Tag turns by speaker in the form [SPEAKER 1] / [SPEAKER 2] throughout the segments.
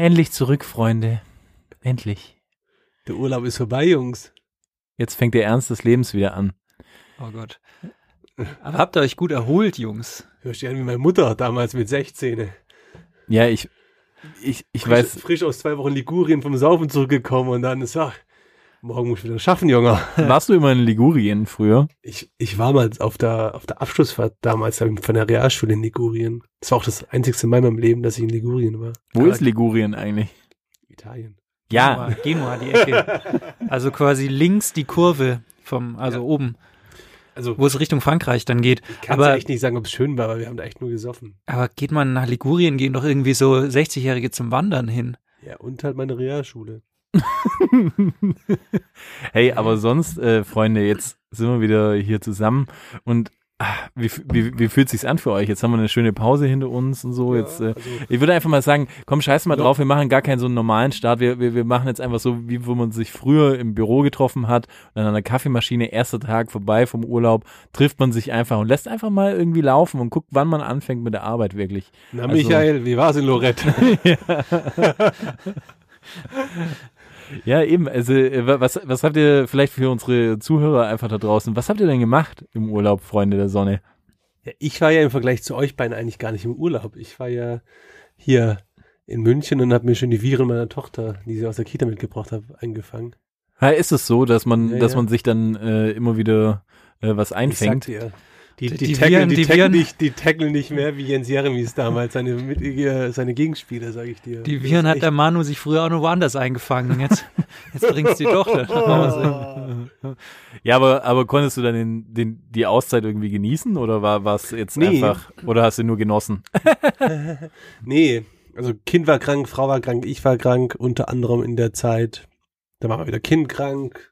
[SPEAKER 1] Endlich zurück, Freunde. Endlich.
[SPEAKER 2] Der Urlaub ist vorbei, Jungs.
[SPEAKER 1] Jetzt fängt der Ernst des Lebens wieder an.
[SPEAKER 3] Oh Gott. Aber habt ihr euch gut erholt, Jungs?
[SPEAKER 2] Hörst du an wie meine Mutter damals mit 16.
[SPEAKER 1] Ja, ich, ich, ich
[SPEAKER 2] frisch,
[SPEAKER 1] weiß.
[SPEAKER 2] Frisch aus zwei Wochen Ligurien vom Saufen zurückgekommen und dann ist, ach, morgen muss ich wieder schaffen, Junge.
[SPEAKER 1] Warst du immer in Ligurien früher?
[SPEAKER 2] Ich, ich war mal auf der, auf der Abschlussfahrt damals von der Realschule in Ligurien. Das war auch das einzigste Mal in meinem Leben, dass ich in Ligurien war.
[SPEAKER 1] Wo ist Ligurien eigentlich?
[SPEAKER 2] Italien.
[SPEAKER 1] Ja.
[SPEAKER 3] Genua, Genua die Ecke. Also quasi links die Kurve vom, also
[SPEAKER 2] Ja.
[SPEAKER 3] oben,
[SPEAKER 2] Also,
[SPEAKER 3] wo es Richtung Frankreich dann geht.
[SPEAKER 2] ich kann
[SPEAKER 3] aber-
[SPEAKER 2] echt nicht sagen, ob es schön war, aber wir haben da echt nur gesoffen.
[SPEAKER 3] Aber geht man nach Ligurien, gehen doch irgendwie so 60-Jährige zum Wandern hin.
[SPEAKER 2] Ja, und halt meine Realschule.
[SPEAKER 1] hey, aber sonst, äh, Freunde, jetzt sind wir wieder hier zusammen und ah, wie, wie, wie fühlt sich's an für euch? Jetzt haben wir eine schöne Pause hinter uns und so. Jetzt, äh,
[SPEAKER 2] also,
[SPEAKER 1] ich würde einfach mal sagen, komm, scheiß mal
[SPEAKER 2] Ja.
[SPEAKER 1] drauf, wir machen gar keinen so einen normalen Start. Wir, wir, wir machen jetzt einfach so, wie wo man sich früher im Büro getroffen hat, und an einer Kaffeemaschine, erster Tag vorbei vom Urlaub, trifft man sich einfach und lässt einfach mal irgendwie laufen und guckt, wann man anfängt mit der Arbeit wirklich.
[SPEAKER 2] na,
[SPEAKER 1] also-
[SPEAKER 2] Michael, wie war's in Lorette?
[SPEAKER 1] Ja, eben. Also, äh, wa- was, was habt ihr vielleicht für unsere Zuhörer einfach da draußen, was habt ihr denn gemacht im Urlaub, Freunde der Sonne?
[SPEAKER 2] Ja, ich war ja im Vergleich zu euch beiden eigentlich gar nicht im Urlaub. Ich war ja hier in München und habe mir schon die Viren meiner Tochter, die sie aus der Kita mitgebracht habe, eingefangen.
[SPEAKER 1] Ja, ist es so, dass man,
[SPEAKER 2] Ja,
[SPEAKER 1] dass man sich dann äh, immer wieder äh, was
[SPEAKER 2] Ich
[SPEAKER 1] einfängt?
[SPEAKER 2] sag dir, die,
[SPEAKER 3] Die-
[SPEAKER 2] die,
[SPEAKER 3] die
[SPEAKER 2] tackeln,
[SPEAKER 3] Viren-
[SPEAKER 2] die,
[SPEAKER 3] die
[SPEAKER 2] tackeln
[SPEAKER 3] Viren-
[SPEAKER 2] nicht, die nicht mehr wie Jens Jeremies damals, seine, mit, seine Gegenspieler, sage ich dir.
[SPEAKER 3] Die Viren hat der Manu sich früher auch nur woanders eingefangen. Jetzt, jetzt bringt's die Tochter nach Hause.
[SPEAKER 1] Ja, aber, aber konntest du dann den, den, die Auszeit irgendwie genießen oder war was jetzt
[SPEAKER 2] Nee.
[SPEAKER 1] einfach, oder hast du nur genossen?
[SPEAKER 2] Nee, also Kind war krank, Frau war krank, ich war krank, unter anderem in der Zeit. Da war mal wieder Kind krank.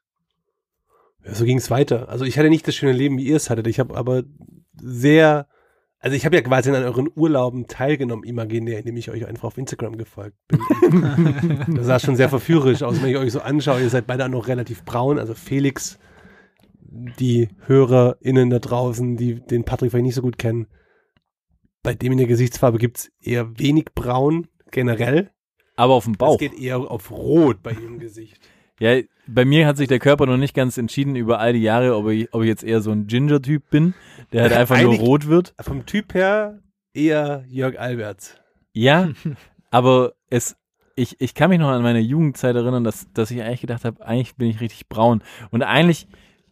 [SPEAKER 2] So ging es weiter. Also ich hatte nicht das schöne Leben, wie ihr es hattet. Ich habe aber sehr, also ich habe ja quasi an euren Urlauben teilgenommen, imaginär, indem ich euch einfach auf Instagram gefolgt bin. das sah schon sehr verführerisch aus, wenn ich euch so anschaue. Ihr seid beide auch noch relativ braun. Also Felix, die HörerInnen da draußen, die den Patrick vielleicht nicht so gut kennen, bei dem in der Gesichtsfarbe gibt's eher wenig braun generell.
[SPEAKER 1] Aber auf dem
[SPEAKER 2] Es
[SPEAKER 1] Bauch.
[SPEAKER 2] geht eher auf rot bei ihrem Gesicht.
[SPEAKER 1] Ja, bei mir hat sich der Körper noch nicht ganz entschieden über all die Jahre, ob ich, ob ich jetzt eher so ein Ginger-Typ bin, der halt einfach nur rot wird.
[SPEAKER 2] Vom Typ her eher Jörg Alberts.
[SPEAKER 1] Ja, aber es, ich, ich kann mich noch an meine Jugendzeit erinnern, dass, dass ich eigentlich gedacht habe, eigentlich bin ich richtig braun. Und eigentlich,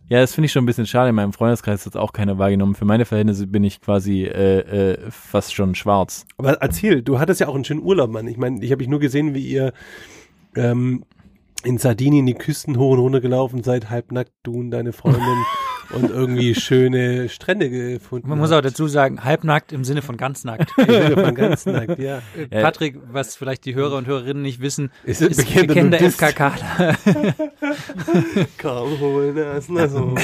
[SPEAKER 1] ja, das finde ich schon ein bisschen schade. In meinem Freundeskreis hat es auch keiner wahrgenommen. Für meine Verhältnisse bin ich quasi äh, äh, fast schon schwarz.
[SPEAKER 2] Aber erzähl, du hattest ja auch einen schönen Urlaub, Mann. Ich meine, ich habe dich nur gesehen, wie ihr ähm, in Sardinien die Küsten hoch und runter gelaufen seid, halbnackt, du und deine Freundin und irgendwie schöne Strände gefunden.
[SPEAKER 3] Man muss auch dazu sagen, halbnackt im Sinne von ganz nackt.
[SPEAKER 2] Im Sinne von ganz nackt, ja.
[SPEAKER 3] Äh, Patrick, was vielleicht die Hörer und Hörerinnen nicht wissen,
[SPEAKER 2] Ist
[SPEAKER 3] ist
[SPEAKER 2] bekannter
[SPEAKER 3] bekennender
[SPEAKER 2] Nudist.
[SPEAKER 3] FKK.
[SPEAKER 2] Kaum holen das na so.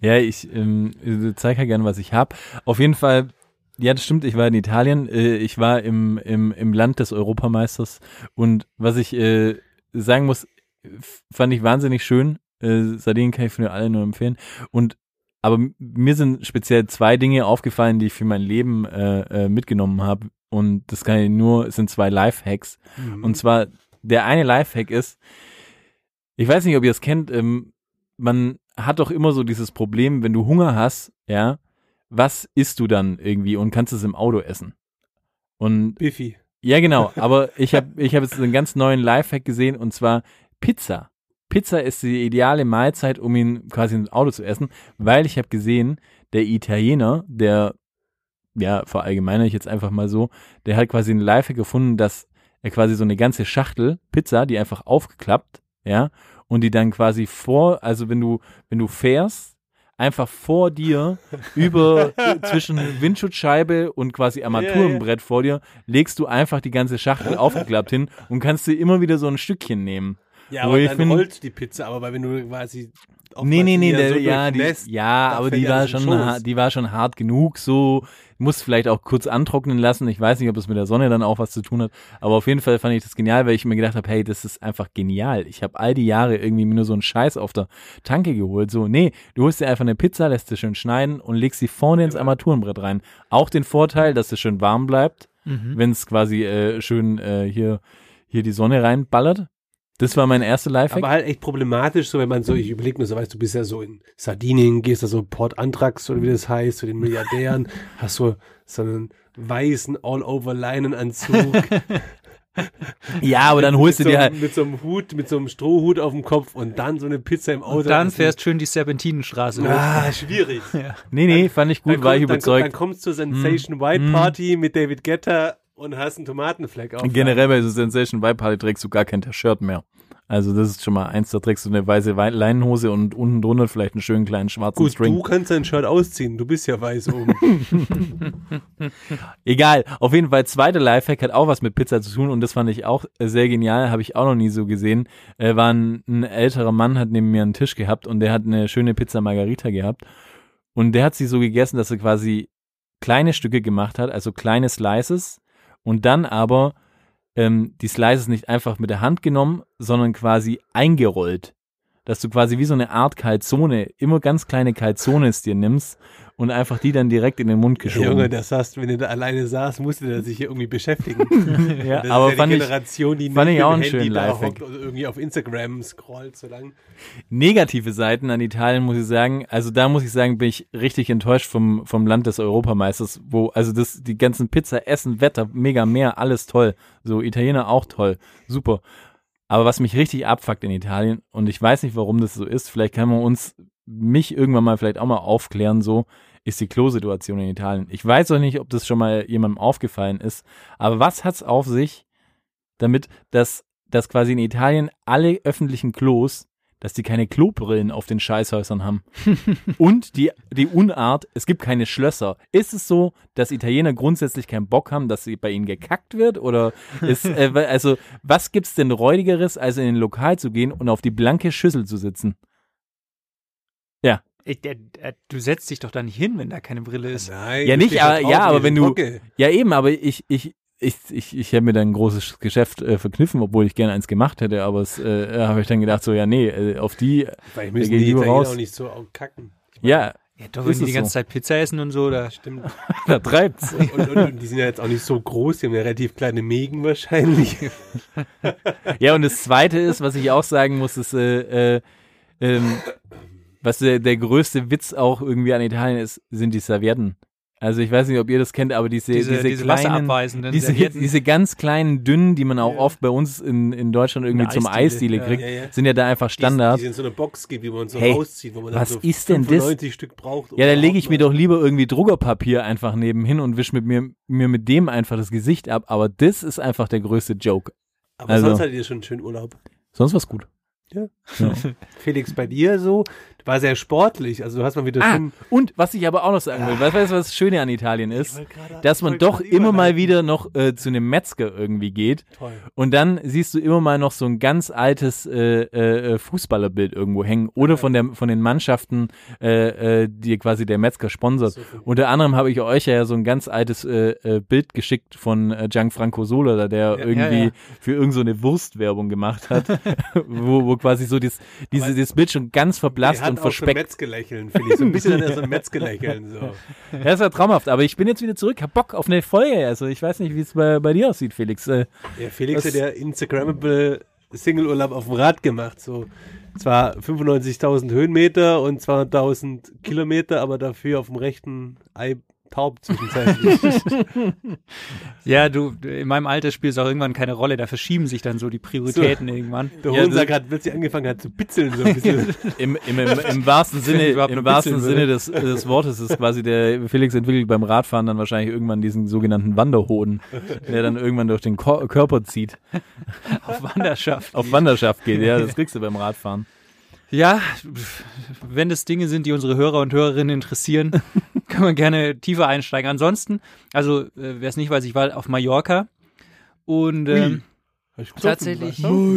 [SPEAKER 1] Ja, ich ähm, zeige ja gerne, was ich habe. Auf jeden Fall, ja, das stimmt, ich war in Italien. Äh, ich war im, im, im Land des Europameisters. Und was ich äh, sagen muss, fand ich wahnsinnig schön. Äh, Sardinien kann ich für alle nur empfehlen. Und aber mir sind speziell zwei Dinge aufgefallen, die ich für mein Leben äh, äh, mitgenommen habe. Und das kann ich nur, es sind zwei Lifehacks.
[SPEAKER 2] Mhm.
[SPEAKER 1] Und zwar, der eine Lifehack ist, ich weiß nicht, ob ihr es kennt, ähm, man hat doch immer so dieses Problem, wenn du Hunger hast, ja, was isst du dann irgendwie und kannst es im Auto essen? Und
[SPEAKER 2] Biffy.
[SPEAKER 1] Ja, genau, aber ich habe ich hab jetzt einen ganz neuen Lifehack gesehen und zwar Pizza. Pizza ist die ideale Mahlzeit, um ihn quasi im Auto zu essen, weil ich habe gesehen, der Italiener, der, ja, verallgemeine ich jetzt einfach mal so, der hat quasi einen Lifehack gefunden, dass er quasi so eine ganze Schachtel Pizza, die einfach aufgeklappt, ja, und die dann quasi vor, also wenn du, wenn du fährst, einfach vor dir über zwischen Windschutzscheibe und quasi Armaturenbrett vor dir legst du einfach die ganze Schachtel aufgeklappt hin und kannst dir immer wieder so ein Stückchen nehmen.
[SPEAKER 2] Ja, aber dann
[SPEAKER 1] find-
[SPEAKER 2] rollt die Pizza, aber weil wenn du quasi
[SPEAKER 1] Nee, nee, nee, der,
[SPEAKER 2] so
[SPEAKER 1] ja, die, ja, aber die war schon,
[SPEAKER 2] Schoß.
[SPEAKER 1] die war schon hart genug, so, muss vielleicht auch kurz antrocknen lassen. Ich weiß nicht, ob das mit der Sonne dann auch was zu tun hat, aber auf jeden Fall fand ich das genial, weil ich mir gedacht habe, hey, das ist einfach genial. Ich habe all die Jahre irgendwie mir nur so einen Scheiß auf der Tanke geholt. So, nee, du holst dir einfach eine Pizza, lässt sie schön schneiden und legst sie vorne ins Armaturenbrett rein. Auch den Vorteil, dass es schön warm bleibt.
[SPEAKER 3] Mhm.
[SPEAKER 1] wenn es quasi äh, schön äh, hier, hier die Sonne reinballert. Das war mein erster Lifehack.
[SPEAKER 2] Aber halt echt problematisch, so wenn man so, ich überlege mir so, weißt du, bist ja so in Sardinien, gehst da so Port Antrax oder wie das heißt, zu den Milliardären, hast so, so einen weißen All-Over-Leinenanzug.
[SPEAKER 1] ja, aber dann holst du
[SPEAKER 2] mit
[SPEAKER 1] dir
[SPEAKER 2] so,
[SPEAKER 1] halt,
[SPEAKER 2] Mit so einem Hut, mit so einem Strohhut auf dem Kopf und dann so eine Pizza im Auto.
[SPEAKER 3] Und dann
[SPEAKER 2] essen.
[SPEAKER 3] fährst schön die Serpentinenstraße.
[SPEAKER 2] Ah, schwierig.
[SPEAKER 1] nee, nee, fand ich gut,
[SPEAKER 2] Dann
[SPEAKER 1] war ich
[SPEAKER 2] kommt- dann,
[SPEAKER 1] überzeugt.
[SPEAKER 2] Dann kommst du zur Sensation White
[SPEAKER 1] Mm.
[SPEAKER 2] Party mit David Guetta und hast einen Tomatenfleck auf.
[SPEAKER 1] Generell bei so Sensation Vibe Party trägst du gar kein Shirt mehr. Also das ist schon mal eins, da trägst du eine weiße Wei- Leinenhose und unten drunter vielleicht einen schönen kleinen schwarzen
[SPEAKER 2] Gut,
[SPEAKER 1] String.
[SPEAKER 2] du kannst dein Shirt ausziehen, du bist ja weiß oben.
[SPEAKER 1] Egal, auf jeden Fall, zweiter Lifehack hat auch was mit Pizza zu tun und das fand ich auch sehr genial, habe ich auch noch nie so gesehen. Äh, war ein, ein älterer Mann, hat neben mir einen Tisch gehabt und der hat eine schöne Pizza Margarita gehabt und der hat sie so gegessen, dass er quasi kleine Stücke gemacht hat, also kleine Slices und dann aber ähm, die Slices nicht einfach mit der Hand genommen, sondern quasi eingerollt. Dass du quasi wie so eine Art Calzone, immer ganz kleine Calzones dir nimmst und einfach die dann direkt in den Mund geschoben.
[SPEAKER 2] Junge, das saß, wenn du da alleine saß, musste der sich hier irgendwie beschäftigen.
[SPEAKER 1] Ja,
[SPEAKER 2] Das
[SPEAKER 1] aber
[SPEAKER 2] ist ja
[SPEAKER 1] fand
[SPEAKER 2] die Generation, die
[SPEAKER 1] fand
[SPEAKER 2] nicht
[SPEAKER 1] ich auch einen schönen
[SPEAKER 2] da hockt oder irgendwie auf Instagram scrollt so lang.
[SPEAKER 1] negative Seiten an Italien, muss ich sagen. Also da muss ich sagen, bin ich richtig enttäuscht vom, vom Land des Europameisters, wo, also das, die ganzen Pizza, Essen, Wetter, mega mehr, alles toll. So, Italiener auch toll. Super. Aber was mich richtig abfuckt in Italien, und ich weiß nicht, warum das so ist, vielleicht kann man uns, mich irgendwann mal vielleicht auch mal aufklären, so, ist die Klosituation in Italien. Ich weiß auch nicht, ob das schon mal jemandem aufgefallen ist, aber was hat's auf sich damit, dass, dass quasi in Italien alle öffentlichen Klos dass die keine Klobrillen auf den Scheißhäusern haben. Und die, die Unart, es gibt keine Schlösser. Ist es so, dass Italiener grundsätzlich keinen Bock haben, dass sie bei ihnen gekackt wird? Oder ist, äh, also, was gibt's denn räudigeres, als in ein Lokal zu gehen und auf die blanke Schüssel zu sitzen?
[SPEAKER 3] Ey, der, der, du setzt dich doch da nicht hin, wenn da keine Brille ist.
[SPEAKER 2] Nein,
[SPEAKER 1] Ja,
[SPEAKER 2] du
[SPEAKER 1] nicht, aber- ja, aber wenn du-
[SPEAKER 2] Hocke.
[SPEAKER 1] Ja, eben, aber ich, ich, ich, ich, ich habe mir dann ein großes Geschäft äh, verkniffen, obwohl ich gerne eins gemacht hätte, aber es äh, habe ich dann gedacht, so, ja, nee, äh, auf die,
[SPEAKER 2] Weil
[SPEAKER 1] Wir
[SPEAKER 2] müssen
[SPEAKER 1] gehen
[SPEAKER 2] die Italiener
[SPEAKER 1] raus.
[SPEAKER 2] auch nicht so auch kacken. Ich meine,
[SPEAKER 1] ja,
[SPEAKER 3] Ja, doch, wenn die die ganze
[SPEAKER 1] so?
[SPEAKER 3] Zeit Pizza essen und so, da.
[SPEAKER 2] Stimmt.
[SPEAKER 1] da treibt's.
[SPEAKER 2] Und, und, und die sind ja jetzt auch nicht so groß, die haben ja relativ kleine Mägen wahrscheinlich.
[SPEAKER 1] Ja, und das Zweite ist, was ich auch sagen muss, ist, äh, äh, ähm, was der, der größte Witz auch irgendwie an Italien ist, sind die Servietten. Also ich weiß nicht, ob ihr das kennt, aber diese,
[SPEAKER 3] Diese,
[SPEAKER 1] diese,
[SPEAKER 3] diese,
[SPEAKER 1] kleinen, diese, diese ganz kleinen, dünnen, die man auch
[SPEAKER 2] Ja.
[SPEAKER 1] oft bei uns in, in Deutschland irgendwie
[SPEAKER 3] der
[SPEAKER 1] zum
[SPEAKER 3] Eisdiele,
[SPEAKER 1] Eisdiele
[SPEAKER 3] ja.
[SPEAKER 1] kriegt,
[SPEAKER 2] Ja, ja.
[SPEAKER 1] sind ja da einfach Standard.
[SPEAKER 2] Die, die in so eine Box geht, wie man so
[SPEAKER 1] Hey,
[SPEAKER 2] rauszieht, wo man
[SPEAKER 1] was
[SPEAKER 2] dann so
[SPEAKER 1] ist denn das?
[SPEAKER 2] 95 Stück braucht.
[SPEAKER 1] Ja, da lege ich mir doch lieber irgendwie Druckerpapier einfach nebenhin und wisch mit mir, mir mit dem einfach das Gesicht ab, aber das ist einfach der größte Joke.
[SPEAKER 2] Aber
[SPEAKER 1] also-
[SPEAKER 2] sonst hattet ihr schon einen schönen Urlaub.
[SPEAKER 1] Sonst was gut.
[SPEAKER 2] Ja.
[SPEAKER 1] Ja.
[SPEAKER 2] Felix, bei dir so, war sehr sportlich, also du hast mal wieder
[SPEAKER 1] Ah,
[SPEAKER 2] schön...
[SPEAKER 1] und was ich aber auch noch sagen will, weißt du, was das Schöne an Italien ist?
[SPEAKER 2] gerade-
[SPEAKER 1] dass man doch immer mal wieder noch äh, zu einem Metzger irgendwie geht
[SPEAKER 2] Toll.
[SPEAKER 1] und dann siehst du immer mal noch so ein ganz altes äh, äh, Fußballerbild irgendwo hängen oder von der von den Mannschaften, äh, äh, die quasi der Metzger sponsert.
[SPEAKER 2] So
[SPEAKER 1] Unter anderem habe ich euch ja so ein ganz altes äh, äh, Bild geschickt von äh, Gianfranco Sola, der
[SPEAKER 2] Ja,
[SPEAKER 1] irgendwie
[SPEAKER 3] ja, ja.
[SPEAKER 1] für irgendeine so eine Wurstwerbung gemacht hat, wo, wo quasi so dies, diese, dieses Bild schon ganz verblasst Und
[SPEAKER 2] auch so
[SPEAKER 1] verspeckt.
[SPEAKER 2] Metzgelächeln, finde ich. So ein bisschen er so ein Metzgelächeln. So.
[SPEAKER 1] Ja, ist ja traumhaft, aber ich bin jetzt wieder zurück, hab Bock auf eine Folge. Also ich weiß nicht, wie es bei, bei dir aussieht, Felix. Äh,
[SPEAKER 2] Ja, Felix hat ja Instagrammable Single-Urlaub auf dem Rad gemacht. So zwar 95.000 Höhenmeter und 200.000 Kilometer, aber dafür auf dem rechten Ei taub zwischenzeitlich.
[SPEAKER 3] Ja, du, in meinem Alter spielt es auch irgendwann keine Rolle. Da verschieben sich dann so die Prioritäten irgendwann.
[SPEAKER 2] Der
[SPEAKER 1] Ja,
[SPEAKER 2] Hohensack hat plötzlich angefangen hat zu bitzeln so ein bisschen.
[SPEAKER 1] im, im, im, Im wahrsten Sinne,
[SPEAKER 3] überhaupt
[SPEAKER 1] im wahrsten Sinne des, des Wortes ist quasi der Felix entwickelt beim Radfahren dann wahrscheinlich irgendwann diesen sogenannten Wanderhoden, der dann irgendwann durch den Ko Körper zieht,
[SPEAKER 3] Auf Wanderschaft.
[SPEAKER 1] auf Wanderschaft geht. Ja, das kriegst du beim Radfahren.
[SPEAKER 3] Ja, wenn das Dinge sind, die unsere Hörer und Hörerinnen interessieren, kann man gerne tiefer einsteigen. Ansonsten, also äh, wer es nicht weiß, ich war auf Mallorca und ähm, Tatsächlich.
[SPEAKER 2] du?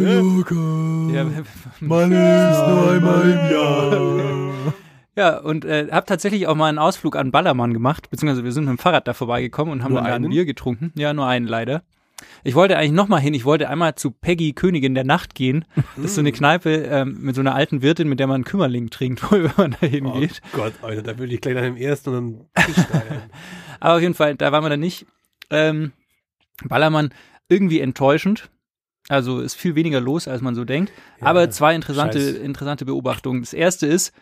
[SPEAKER 3] ja,
[SPEAKER 1] Man ist nur einmal im Jahr.
[SPEAKER 3] ja, und äh, habe tatsächlich auch mal einen Ausflug an Ballermann gemacht, beziehungsweise wir sind mit dem Fahrrad da vorbeigekommen und haben
[SPEAKER 2] Nur
[SPEAKER 3] dann da ein? Bier getrunken. Ja, nur einen leider. Ich wollte eigentlich noch mal hin. Ich wollte einmal zu Peggy Königin der Nacht gehen. Das ist so eine Kneipe ähm, mit so einer alten Wirtin, mit der man Kümmerling trinkt, wenn man da
[SPEAKER 2] Oh
[SPEAKER 3] hingeht.
[SPEAKER 2] Gott, Alter, da würde ich gleich nach dem ersten und dann.
[SPEAKER 3] Aber auf jeden Fall, da waren wir dann nicht. Ähm, Ballermann irgendwie enttäuschend. Also ist viel weniger los, als man so denkt. Aber zwei interessante,
[SPEAKER 2] scheiß.
[SPEAKER 3] interessante Beobachtungen. Das erste ist,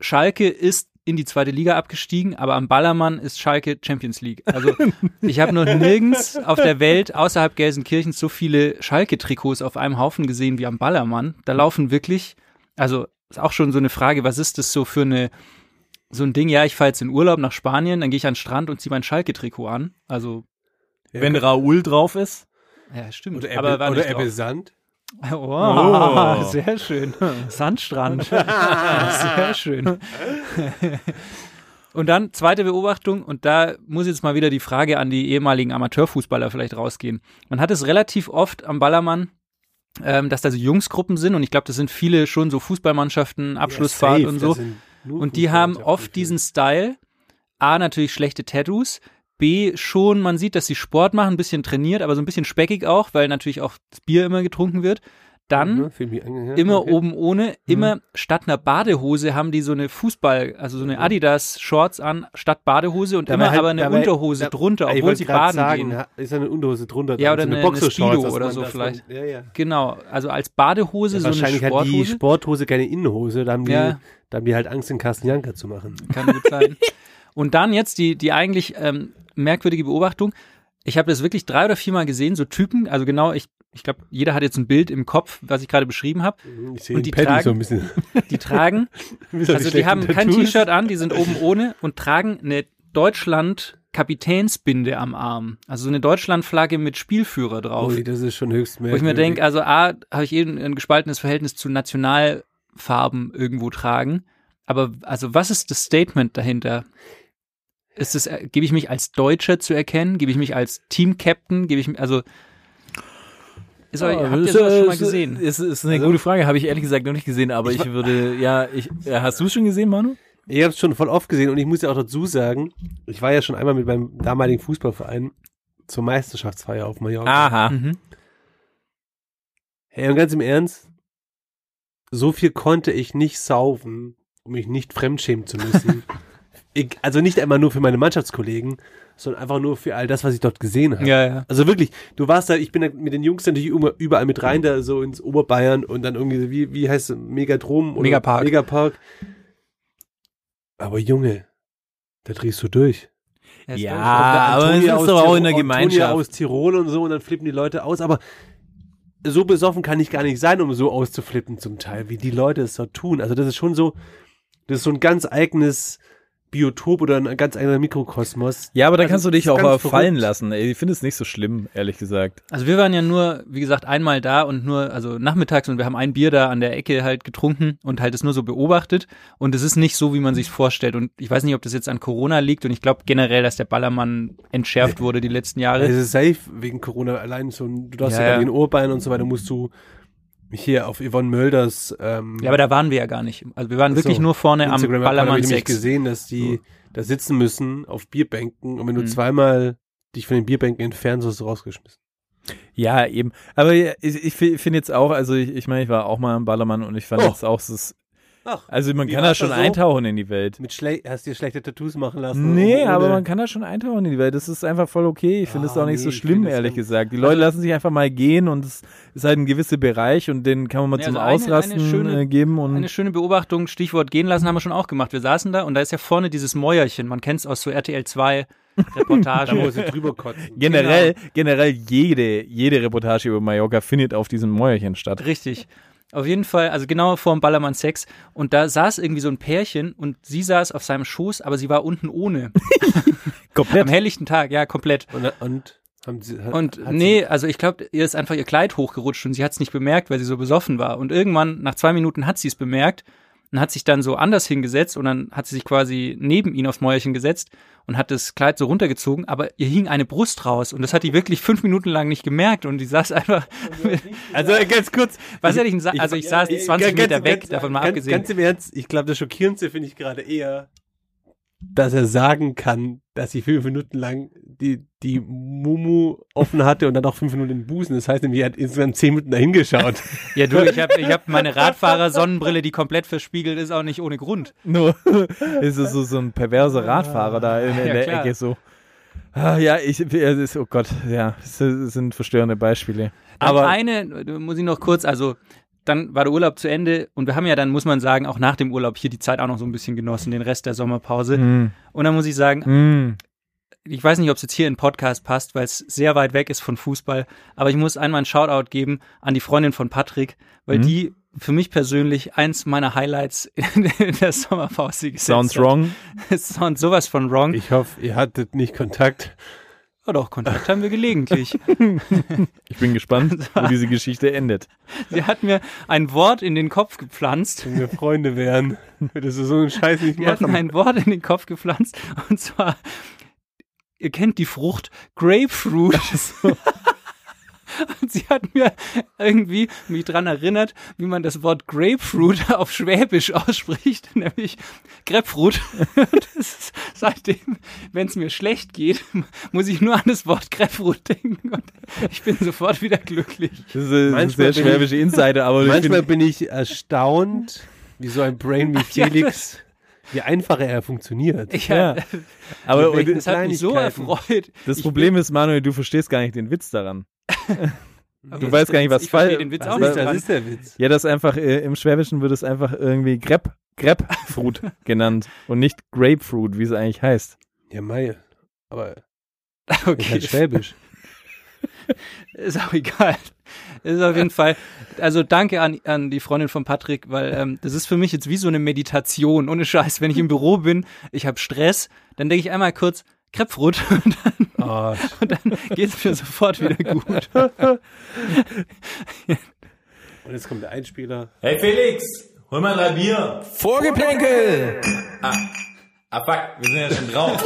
[SPEAKER 3] Schalke ist in die zweite Liga abgestiegen, aber am Ballermann ist Schalke Champions League. Also ich habe noch nirgends auf der Welt außerhalb Gelsenkirchens so viele Schalke-Trikots auf einem Haufen gesehen wie am Ballermann. Da laufen wirklich, also ist auch schon so eine Frage, was ist das so für eine so ein Ding, ja, ich fahre jetzt in Urlaub nach Spanien, dann gehe ich an den Strand und ziehe mein Schalke-Trikot an. Also,
[SPEAKER 1] Wenn Raoul drauf ist.
[SPEAKER 3] ja, stimmt.
[SPEAKER 2] Oder Ebbe,
[SPEAKER 3] aber war
[SPEAKER 2] oder Ebbe. Sand.
[SPEAKER 3] Oh,
[SPEAKER 1] Oh.
[SPEAKER 3] sehr schön. Sandstrand. sehr schön. Und dann zweite Beobachtung, und da muss jetzt mal wieder die Frage an die ehemaligen Amateurfußballer vielleicht rausgehen. Man hat es relativ oft am Ballermann, ähm, dass da so Jungsgruppen sind, und ich glaube, das sind viele schon so Fußballmannschaften, Abschlussfahrt
[SPEAKER 2] Ja, safe,
[SPEAKER 3] und so. Und die haben oft diesen Style. A, natürlich schlechte Tattoos. B, schon, man sieht, dass sie Sport machen, ein bisschen trainiert, aber so ein bisschen speckig auch, weil natürlich auch das Bier immer getrunken wird. Dann
[SPEAKER 2] Mhm,
[SPEAKER 3] immer
[SPEAKER 2] okay.
[SPEAKER 3] oben ohne, immer statt einer Badehose haben die so eine Fußball, also so eine Adidas Shorts an, statt Badehose und immer
[SPEAKER 2] Dabei halt-
[SPEAKER 3] aber eine
[SPEAKER 2] dabei-
[SPEAKER 3] Unterhose
[SPEAKER 2] da-
[SPEAKER 3] drunter, obwohl sie baden
[SPEAKER 2] sagen,
[SPEAKER 3] gehen.
[SPEAKER 2] Ist eine Unterhose drunter.
[SPEAKER 3] Ja,
[SPEAKER 2] dran,
[SPEAKER 3] oder
[SPEAKER 2] so
[SPEAKER 3] eine- eine
[SPEAKER 2] Boxershorts,
[SPEAKER 3] oder
[SPEAKER 2] man-
[SPEAKER 3] so vielleicht.
[SPEAKER 2] Man, ja, ja.
[SPEAKER 3] Genau, also als Badehose
[SPEAKER 2] Ja,
[SPEAKER 3] so eine
[SPEAKER 2] wahrscheinlich hat die
[SPEAKER 3] Sporthose.
[SPEAKER 2] Sporthose keine Innenhose, da haben die, da haben die halt Angst, den Carsten Janker zu machen.
[SPEAKER 3] Kann gut sein. Und dann jetzt die, die eigentlich ähm, merkwürdige Beobachtung. Ich habe das wirklich drei oder viermal gesehen, so Typen, also genau, ich, ich glaube, jeder hat jetzt ein Bild im Kopf, was ich gerade beschrieben habe.
[SPEAKER 2] Ich sehe
[SPEAKER 3] Und die
[SPEAKER 2] Paddy
[SPEAKER 3] tragen-
[SPEAKER 2] so ein bisschen.
[SPEAKER 3] Die tragen, also die haben kein. T-Shirt an, die sind oben ohne und tragen eine Deutschland-Kapitänsbinde am Arm. Also so eine Deutschland-Flagge mit Spielführer drauf.
[SPEAKER 2] Ui, das ist schon höchst
[SPEAKER 3] Wo ich mir
[SPEAKER 2] merkwürdig.
[SPEAKER 3] denke, also A, habe ich eben ein gespaltenes Verhältnis zu Nationalfarben irgendwo tragen. Aber also was ist das Statement dahinter? Ist es, äh, gebe ich mich als Deutscher zu erkennen? Gebe ich mich als Team-Captain? Gebe ich mich, also ist euch, habt ihr
[SPEAKER 1] ist,
[SPEAKER 3] sowas schon mal gesehen?
[SPEAKER 1] Ist, ist eine
[SPEAKER 2] Also-
[SPEAKER 1] gute Frage, habe ich ehrlich gesagt noch nicht gesehen, aber ich, würde, ja, ich, ja, hast du es schon gesehen, Manu?
[SPEAKER 2] Ich habe es schon voll oft gesehen und ich muss ja auch dazu sagen, ich war ja schon einmal mit meinem damaligen Fußballverein zur Meisterschaftsfeier auf Mallorca.
[SPEAKER 1] Aha.
[SPEAKER 3] Mhm.
[SPEAKER 2] Hey, und ganz im Ernst, so viel konnte ich nicht saufen, um mich nicht fremdschämen zu müssen. ich, also nicht einmal nur für meine Mannschaftskollegen, sondern einfach nur für all das, was ich dort gesehen habe.
[SPEAKER 3] Ja, ja.
[SPEAKER 2] Also wirklich, du warst da, ich bin da mit den Jungs natürlich immer- überall mit rein, da so ins Oberbayern und dann irgendwie, so, wie, wie heißt es, Megadrom oder
[SPEAKER 3] Megapark.
[SPEAKER 2] Megapark. Aber Junge, da drehst du durch.
[SPEAKER 1] Ja,
[SPEAKER 3] Deutscher.
[SPEAKER 1] aber es
[SPEAKER 2] Antonia
[SPEAKER 1] ist
[SPEAKER 2] aus
[SPEAKER 1] doch auch
[SPEAKER 2] Tirol-
[SPEAKER 1] in der
[SPEAKER 2] Antonia
[SPEAKER 1] Gemeinschaft.
[SPEAKER 2] aus Tirol und so und dann flippen die Leute aus, aber so besoffen kann ich gar nicht sein, um so auszuflippen zum Teil, wie die Leute es dort tun. Also das ist schon so, das ist so ein ganz eigenes Biotop oder ein ganz eigener Mikrokosmos.
[SPEAKER 1] Ja, aber da
[SPEAKER 2] Also,
[SPEAKER 1] kannst du dich auch äh, fallen lassen. Ey, Ich finde es nicht so schlimm, ehrlich gesagt.
[SPEAKER 3] Also wir waren ja nur, wie gesagt, einmal da und nur, also nachmittags und wir haben ein Bier da an der Ecke halt getrunken und halt es nur so beobachtet und es ist nicht so, wie man sich vorstellt und ich weiß nicht, ob das jetzt an Corona liegt und ich glaube generell, dass der Ballermann entschärft wurde die letzten Jahre.
[SPEAKER 2] Es ist safe wegen Corona allein so, ein- du darfst
[SPEAKER 3] Ja,
[SPEAKER 2] ja, in den Ohrbein und so weiter, musst du hier auf Yvonne Mölders ähm,
[SPEAKER 3] Ja, aber da waren wir ja gar nicht. Also wir waren wirklich
[SPEAKER 2] so.
[SPEAKER 3] nur vorne am
[SPEAKER 2] Instagram habe
[SPEAKER 3] Ballermann
[SPEAKER 2] ich nämlich
[SPEAKER 3] 6.
[SPEAKER 2] gesehen, dass die da sitzen müssen auf Bierbänken und wenn du
[SPEAKER 3] Mhm.
[SPEAKER 2] zweimal dich von den Bierbänken entfernst, wirst du rausgeschmissen.
[SPEAKER 1] Ja, eben. Aber ich, ich fi- finde jetzt auch, also ich, ich meine, ich war auch mal am Ballermann und ich fand
[SPEAKER 2] Oh.
[SPEAKER 1] jetzt auch, es ist,
[SPEAKER 2] Ach,
[SPEAKER 1] also man kann da
[SPEAKER 2] das
[SPEAKER 1] schon
[SPEAKER 2] so?
[SPEAKER 1] eintauchen in die Welt.
[SPEAKER 2] mit schle hast dir schlechte Tattoos machen lassen?
[SPEAKER 1] Nee, aber man kann da schon eintauchen in die Welt. Das ist einfach voll okay. Ich finde es
[SPEAKER 2] Ah,
[SPEAKER 1] auch nicht
[SPEAKER 2] nee,
[SPEAKER 1] so schlimm, ehrlich
[SPEAKER 2] dann-
[SPEAKER 1] gesagt. Die Leute lassen sich einfach mal gehen und es ist halt ein gewisser Bereich und den kann man mal
[SPEAKER 3] Ja,
[SPEAKER 1] zum
[SPEAKER 3] also eine-
[SPEAKER 1] Ausrasten
[SPEAKER 3] eine schöne-
[SPEAKER 1] äh, geben und
[SPEAKER 3] Eine schöne Beobachtung, Stichwort gehen lassen, haben wir schon auch gemacht. Wir saßen da und da ist ja vorne dieses Mäuerchen. Man kennt es aus so RTL 2
[SPEAKER 2] Da muss
[SPEAKER 3] Reportage.
[SPEAKER 2] sie drüber kotzen.
[SPEAKER 1] generell, generell jede, jede Reportage über Mallorca findet auf diesem Mäuerchen statt.
[SPEAKER 3] Richtig. Auf jeden Fall, also genau vor dem Ballermann 6. Und da saß irgendwie so ein Pärchen und sie saß auf seinem Schoß, aber sie war unten ohne.
[SPEAKER 1] Komplett.
[SPEAKER 3] Am helllichten Tag, ja, komplett.
[SPEAKER 2] Und, und haben sie, hat,
[SPEAKER 3] Und
[SPEAKER 2] hat
[SPEAKER 3] nee, also ich glaube, ihr ist einfach ihr Kleid hochgerutscht und sie hat es nicht bemerkt, weil sie so besoffen war. Und irgendwann, nach zwei Minuten, hat sie es bemerkt und hat sich dann so anders hingesetzt und dann hat sie sich quasi neben ihn aufs Mäuerchen gesetzt und hat das Kleid so runtergezogen, aber ihr hing eine Brust raus und das hat die wirklich fünf Minuten lang nicht gemerkt und die saß einfach,
[SPEAKER 1] Also ganz kurz,
[SPEAKER 3] was hätte ich denn also ich saß 20 Meter weg, davon mal
[SPEAKER 2] ganz,
[SPEAKER 3] abgesehen.
[SPEAKER 2] Ganz im Ernst, ich glaube, das Schockierendste finde ich gerade eher, dass er sagen kann, dass sie fünf Minuten lang die, die Mumu offen hatte und dann auch fünf Minuten den Busen. Das heißt nämlich, er hat insgesamt zehn Minuten dahin geschaut.
[SPEAKER 3] Ja, du, ich habe ich hab meine Radfahrer-Sonnenbrille, die komplett verspiegelt ist, auch nicht ohne Grund.
[SPEAKER 1] nur ist es so, so ein perverser Radfahrer da in, in
[SPEAKER 3] Ja,
[SPEAKER 1] der
[SPEAKER 3] klar.
[SPEAKER 1] Ecke so. Ah, ja, ich, es ist- oh Gott, ja, es sind verstörende Beispiele.
[SPEAKER 3] Aber
[SPEAKER 1] Aber
[SPEAKER 3] eine, muss ich noch kurz, also dann war der Urlaub zu Ende und wir haben ja dann, muss man sagen, auch nach dem Urlaub hier die Zeit auch noch so ein bisschen genossen, den Rest der Sommerpause.
[SPEAKER 1] Mm,
[SPEAKER 3] Und dann muss ich sagen,
[SPEAKER 1] mm,
[SPEAKER 3] ich weiß nicht, ob es jetzt hier in den Podcast passt, weil es sehr weit weg ist von Fußball, aber ich muss einmal einen Shoutout geben an die Freundin von Patrick, weil
[SPEAKER 1] Mhm.
[SPEAKER 3] die für mich persönlich eins meiner Highlights in der Sommerpause gesetzt
[SPEAKER 1] sounds
[SPEAKER 3] hat.
[SPEAKER 1] wrong.
[SPEAKER 3] Sounds sowas von wrong.
[SPEAKER 2] Ich hoffe, ihr hattet nicht Kontakt.
[SPEAKER 3] Ja, doch, Kontakt haben wir gelegentlich.
[SPEAKER 1] Ich bin gespannt, wo diese Geschichte endet.
[SPEAKER 3] Sie hat mir ein Wort in den Kopf gepflanzt.
[SPEAKER 2] Wenn wir Freunde wären, würdest du so einen Scheiß nicht
[SPEAKER 3] Wir hatten
[SPEAKER 2] machen.
[SPEAKER 3] ein Wort in den Kopf gepflanzt und zwar, ihr kennt die Frucht Grapefruit. Und sie hat mir irgendwie mich dran erinnert, wie man das Wort Grapefruit auf Schwäbisch ausspricht, nämlich Grapefruit. Und das ist seitdem, wenn es mir schlecht geht, muss ich nur an das Wort Grapefruit denken und ich bin sofort wieder glücklich.
[SPEAKER 1] Das ist ein sehr schwäbische Insider, aber
[SPEAKER 2] Manchmal
[SPEAKER 1] bin,
[SPEAKER 2] bin ich erstaunt, wie so ein Brain wie Felix, wie einfach er funktioniert.
[SPEAKER 1] Ja.
[SPEAKER 3] Ja,
[SPEAKER 1] aber und
[SPEAKER 3] das hat mich so erfreut.
[SPEAKER 1] das
[SPEAKER 3] Ich
[SPEAKER 1] Problem ist, Manuel, du verstehst gar nicht den Witz daran. Du weißt gar nicht, was
[SPEAKER 3] ich den Witz
[SPEAKER 2] Was
[SPEAKER 3] auch
[SPEAKER 2] ist,
[SPEAKER 3] nicht
[SPEAKER 2] das
[SPEAKER 3] dran.
[SPEAKER 2] ist der Witz.
[SPEAKER 1] Ja, das einfach, äh, im Schwäbischen wird es einfach irgendwie Grep, Grapefruit genannt und nicht Grapefruit, wie es eigentlich heißt.
[SPEAKER 2] Ja, Mai. Aber das ist halt
[SPEAKER 3] Okay,
[SPEAKER 2] Schwäbisch.
[SPEAKER 3] ist auch egal. Ist auf jeden Fall. Also danke an, an die Freundin von Patrick, weil ähm, das ist für mich jetzt wie so eine Meditation. Ohne Scheiß, wenn ich im Büro bin, ich habe Stress, dann denke ich einmal kurz Krepfrut und dann,
[SPEAKER 2] Oh,
[SPEAKER 3] und dann geht es mir sofort wieder gut.
[SPEAKER 2] und jetzt kommt der Einspieler.
[SPEAKER 4] Hey Felix, hol mal drei Bier.
[SPEAKER 1] Vorgeplänkel!
[SPEAKER 4] Ah, ah fuck, wir sind ja schon drauf.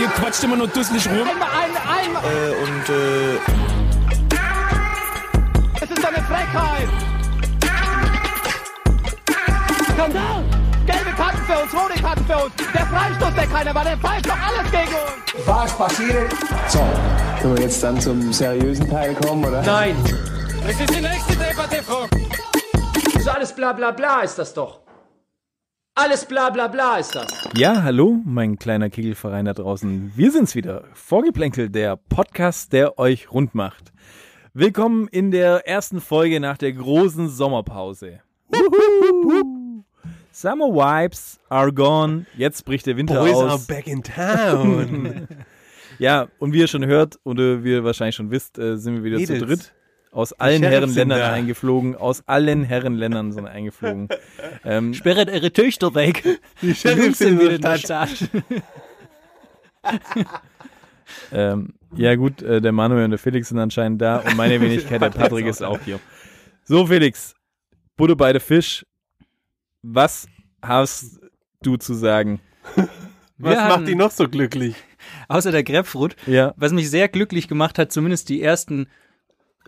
[SPEAKER 5] Ihr quatscht immer nur dusselig rum.
[SPEAKER 6] Einmal, einmal, einmal.
[SPEAKER 5] Äh, und äh,
[SPEAKER 6] Es ist eine Frechheit. Skandal. Gelbe Karten für uns, rote Karten für uns. Der Freistoß, der keiner war, der pfeift doch alles gegen uns.
[SPEAKER 7] Was passiert? So, können wir jetzt dann zum seriösen Teil kommen, oder?
[SPEAKER 6] Nein.
[SPEAKER 5] das ist die nächste Debatte, Frau.
[SPEAKER 6] So alles bla bla bla ist das doch. Alles bla bla bla ist das.
[SPEAKER 1] Ja, hallo, mein kleiner Kegelverein da draußen. Wir sind's wieder. Vorgeplänkel, der Podcast, der euch rund macht. Willkommen in der ersten Folge nach der großen Sommerpause. Summer Vibes are gone. Jetzt bricht der Winter
[SPEAKER 2] Boys are
[SPEAKER 1] aus.
[SPEAKER 2] back in town.
[SPEAKER 1] Ja, und wie ihr schon hört oder wie ihr wahrscheinlich schon wisst, äh, sind wir wieder zu
[SPEAKER 2] Mädels.
[SPEAKER 1] dritt. Aus allen Herrenländern eingeflogen. Aus allen Herrenländern sind eingeflogen. ähm,
[SPEAKER 3] Sperret eure Töchter weg.
[SPEAKER 2] Die Sheriffs
[SPEAKER 3] sind wieder in der Stadt.
[SPEAKER 1] Ähm, ja gut, äh, der Manuel und der Felix sind anscheinend da und meine Wenigkeit, der Patrick, ist auch hier. So, Felix, Butter bei der Fisch. Was hast du zu sagen?
[SPEAKER 2] Was
[SPEAKER 3] Wir hatten-
[SPEAKER 2] macht die noch so glücklich?
[SPEAKER 3] Außer der Grapefruit.
[SPEAKER 1] Ja,
[SPEAKER 3] Was mich sehr glücklich gemacht hat, zumindest die ersten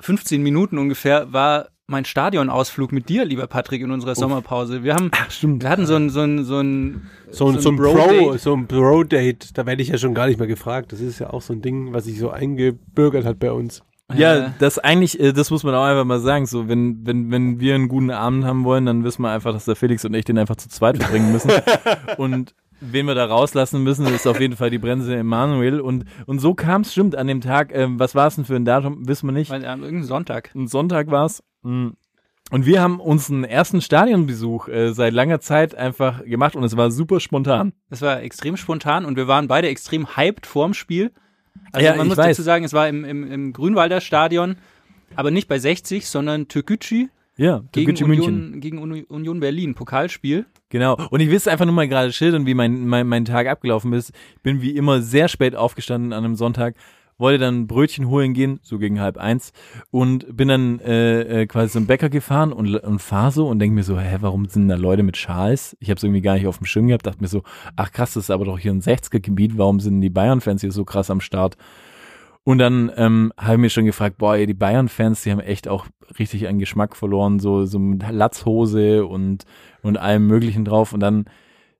[SPEAKER 3] 15 Minuten ungefähr, war mein Stadionausflug mit dir, lieber Patrick, in unserer Sommerpause. Wir haben,
[SPEAKER 1] stimmt.
[SPEAKER 3] wir hatten so ein, so ein, so ein,
[SPEAKER 2] So ein,
[SPEAKER 3] So ein
[SPEAKER 2] so ein
[SPEAKER 3] Bro-Date.
[SPEAKER 2] Pro, so ein Bro-Date, da werde ich ja schon gar nicht mehr gefragt. Das ist ja auch so ein Ding, was sich so eingebürgert hat bei uns.
[SPEAKER 1] Ja, das eigentlich, äh, das muss man auch einfach mal sagen. So, wenn, wenn, wenn wir einen guten Abend haben wollen, dann wissen wir einfach, dass der Felix und ich den einfach zu zweit verbringen müssen. und wen wir da rauslassen müssen, ist auf jeden Fall die Bremse Emanuel. Und, und so kam es, stimmt, an dem Tag, ähm, was war es denn für ein Datum, wissen wir nicht.
[SPEAKER 3] weil, äh, irgendein Sonntag.
[SPEAKER 1] Ein Sonntag war's. Mm. Und wir haben uns einen ersten Stadionbesuch äh, seit langer Zeit einfach gemacht und es war super spontan.
[SPEAKER 3] Das war extrem spontan und wir waren beide extrem hyped vorm Spiel. Also
[SPEAKER 1] Ja,
[SPEAKER 3] man muss
[SPEAKER 1] weiß.
[SPEAKER 3] dazu sagen, es war im, im, im Grünwalder Stadion, aber nicht bei 60, sondern Türkgücü
[SPEAKER 1] Ja,
[SPEAKER 3] gegen
[SPEAKER 1] Türkgücü München.
[SPEAKER 3] Union, gegen Uni- Union Berlin, Pokalspiel.
[SPEAKER 1] Genau. Und ich will es einfach nur mal gerade schildern, wie mein, mein, mein Tag abgelaufen ist. Ich bin wie immer sehr spät aufgestanden an einem Sonntag, wollte dann Brötchen holen gehen, so gegen halb eins, und bin dann äh, äh, quasi zum Bäcker gefahren und, und fahr so und denke mir so, hä, warum sind da Leute mit Schals? Ich habe es irgendwie gar nicht auf dem Schirm gehabt, dachte mir so, ach krass, das ist aber doch hier ein 60er-Gebiet, warum sind die Bayern-Fans hier so krass am Start? Und dann ähm, habe ich mir schon gefragt, boah, ey, die Bayern-Fans, die haben echt auch richtig an Geschmack verloren, so, so mit Latzhose und, und allem Möglichen drauf. Und dann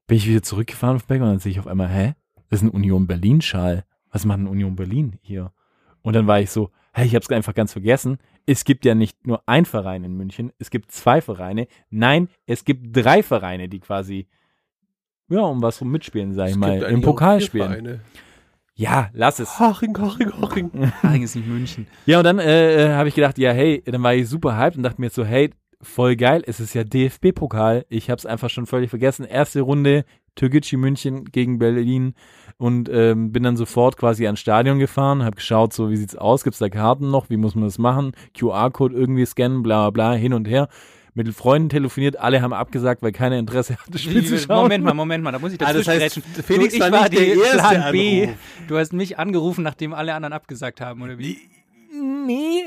[SPEAKER 1] bin ich wieder zurückgefahren auf Bäcker und dann sehe ich auf einmal, hä? Das ist ein Union Berlin-Schal. Was macht ein Union Berlin hier? Und dann war ich so, hey, ich habe es einfach ganz vergessen. Es gibt ja nicht nur ein Verein in München, es gibt zwei Vereine. Nein, es gibt drei Vereine, die quasi ja, um was zum Mitspielen, sag ich
[SPEAKER 2] Es
[SPEAKER 1] mal, im
[SPEAKER 2] auch
[SPEAKER 1] Pokalspielen.
[SPEAKER 2] Vereine.
[SPEAKER 1] Ja, lass es.
[SPEAKER 2] Haching, Haching, Haching.
[SPEAKER 3] Haring ist nicht München.
[SPEAKER 1] Ja, und dann äh, äh, habe ich gedacht, ja, hey, dann war ich super hyped und dachte mir so, hey, voll geil, es ist ja DFB-Pokal. Ich habe es einfach schon völlig vergessen. Erste Runde, Türkgücü München gegen Berlin und ähm, bin dann sofort quasi ans Stadion gefahren, habe geschaut, so wie sieht's aus, gibt's da Karten noch, wie muss man das machen, QR-Code irgendwie scannen, bla bla bla, hin und her. Mit Freunden telefoniert, alle haben abgesagt, weil keiner Interesse hatte, das Spiel zu schauen.
[SPEAKER 3] Moment mal, Moment mal, da muss ich
[SPEAKER 2] Ah,
[SPEAKER 3] dazu
[SPEAKER 2] das heißt,
[SPEAKER 3] sprechen.
[SPEAKER 2] Felix
[SPEAKER 3] du, ich
[SPEAKER 2] war
[SPEAKER 3] war
[SPEAKER 2] der
[SPEAKER 3] die
[SPEAKER 2] erste
[SPEAKER 3] Plan B.
[SPEAKER 2] Anruf.
[SPEAKER 3] Du hast mich angerufen, nachdem alle anderen abgesagt haben, oder wie?
[SPEAKER 1] Nee.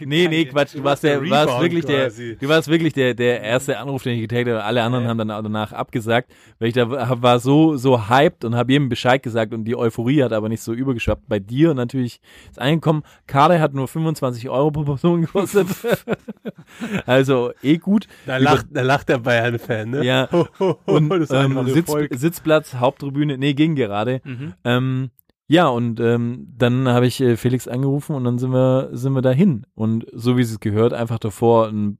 [SPEAKER 1] nee, nee, Quatsch. Du warst, der,
[SPEAKER 2] der
[SPEAKER 1] warst wirklich der, du warst wirklich der, der erste Anruf, den ich getätigt habe. Alle anderen haben dann danach abgesagt, weil ich da war so, so hyped und habe jedem Bescheid gesagt und die Euphorie hat aber nicht so übergeschwappt. Bei dir natürlich ist angekommen. Karte hat nur 25 Euro pro Person gekostet. also eh gut.
[SPEAKER 2] Da lacht, da lacht der Bayern-Fan, ne?
[SPEAKER 1] Ja.
[SPEAKER 2] Und
[SPEAKER 1] ähm, Sitz,
[SPEAKER 2] Volk.
[SPEAKER 1] Sitzplatz, Haupttribüne, nee, ging gerade.
[SPEAKER 3] Mhm.
[SPEAKER 1] Ähm, ja, und ähm, dann habe ich äh, Felix angerufen und dann sind wir, sind wir dahin. Und so wie es gehört, einfach davor ein,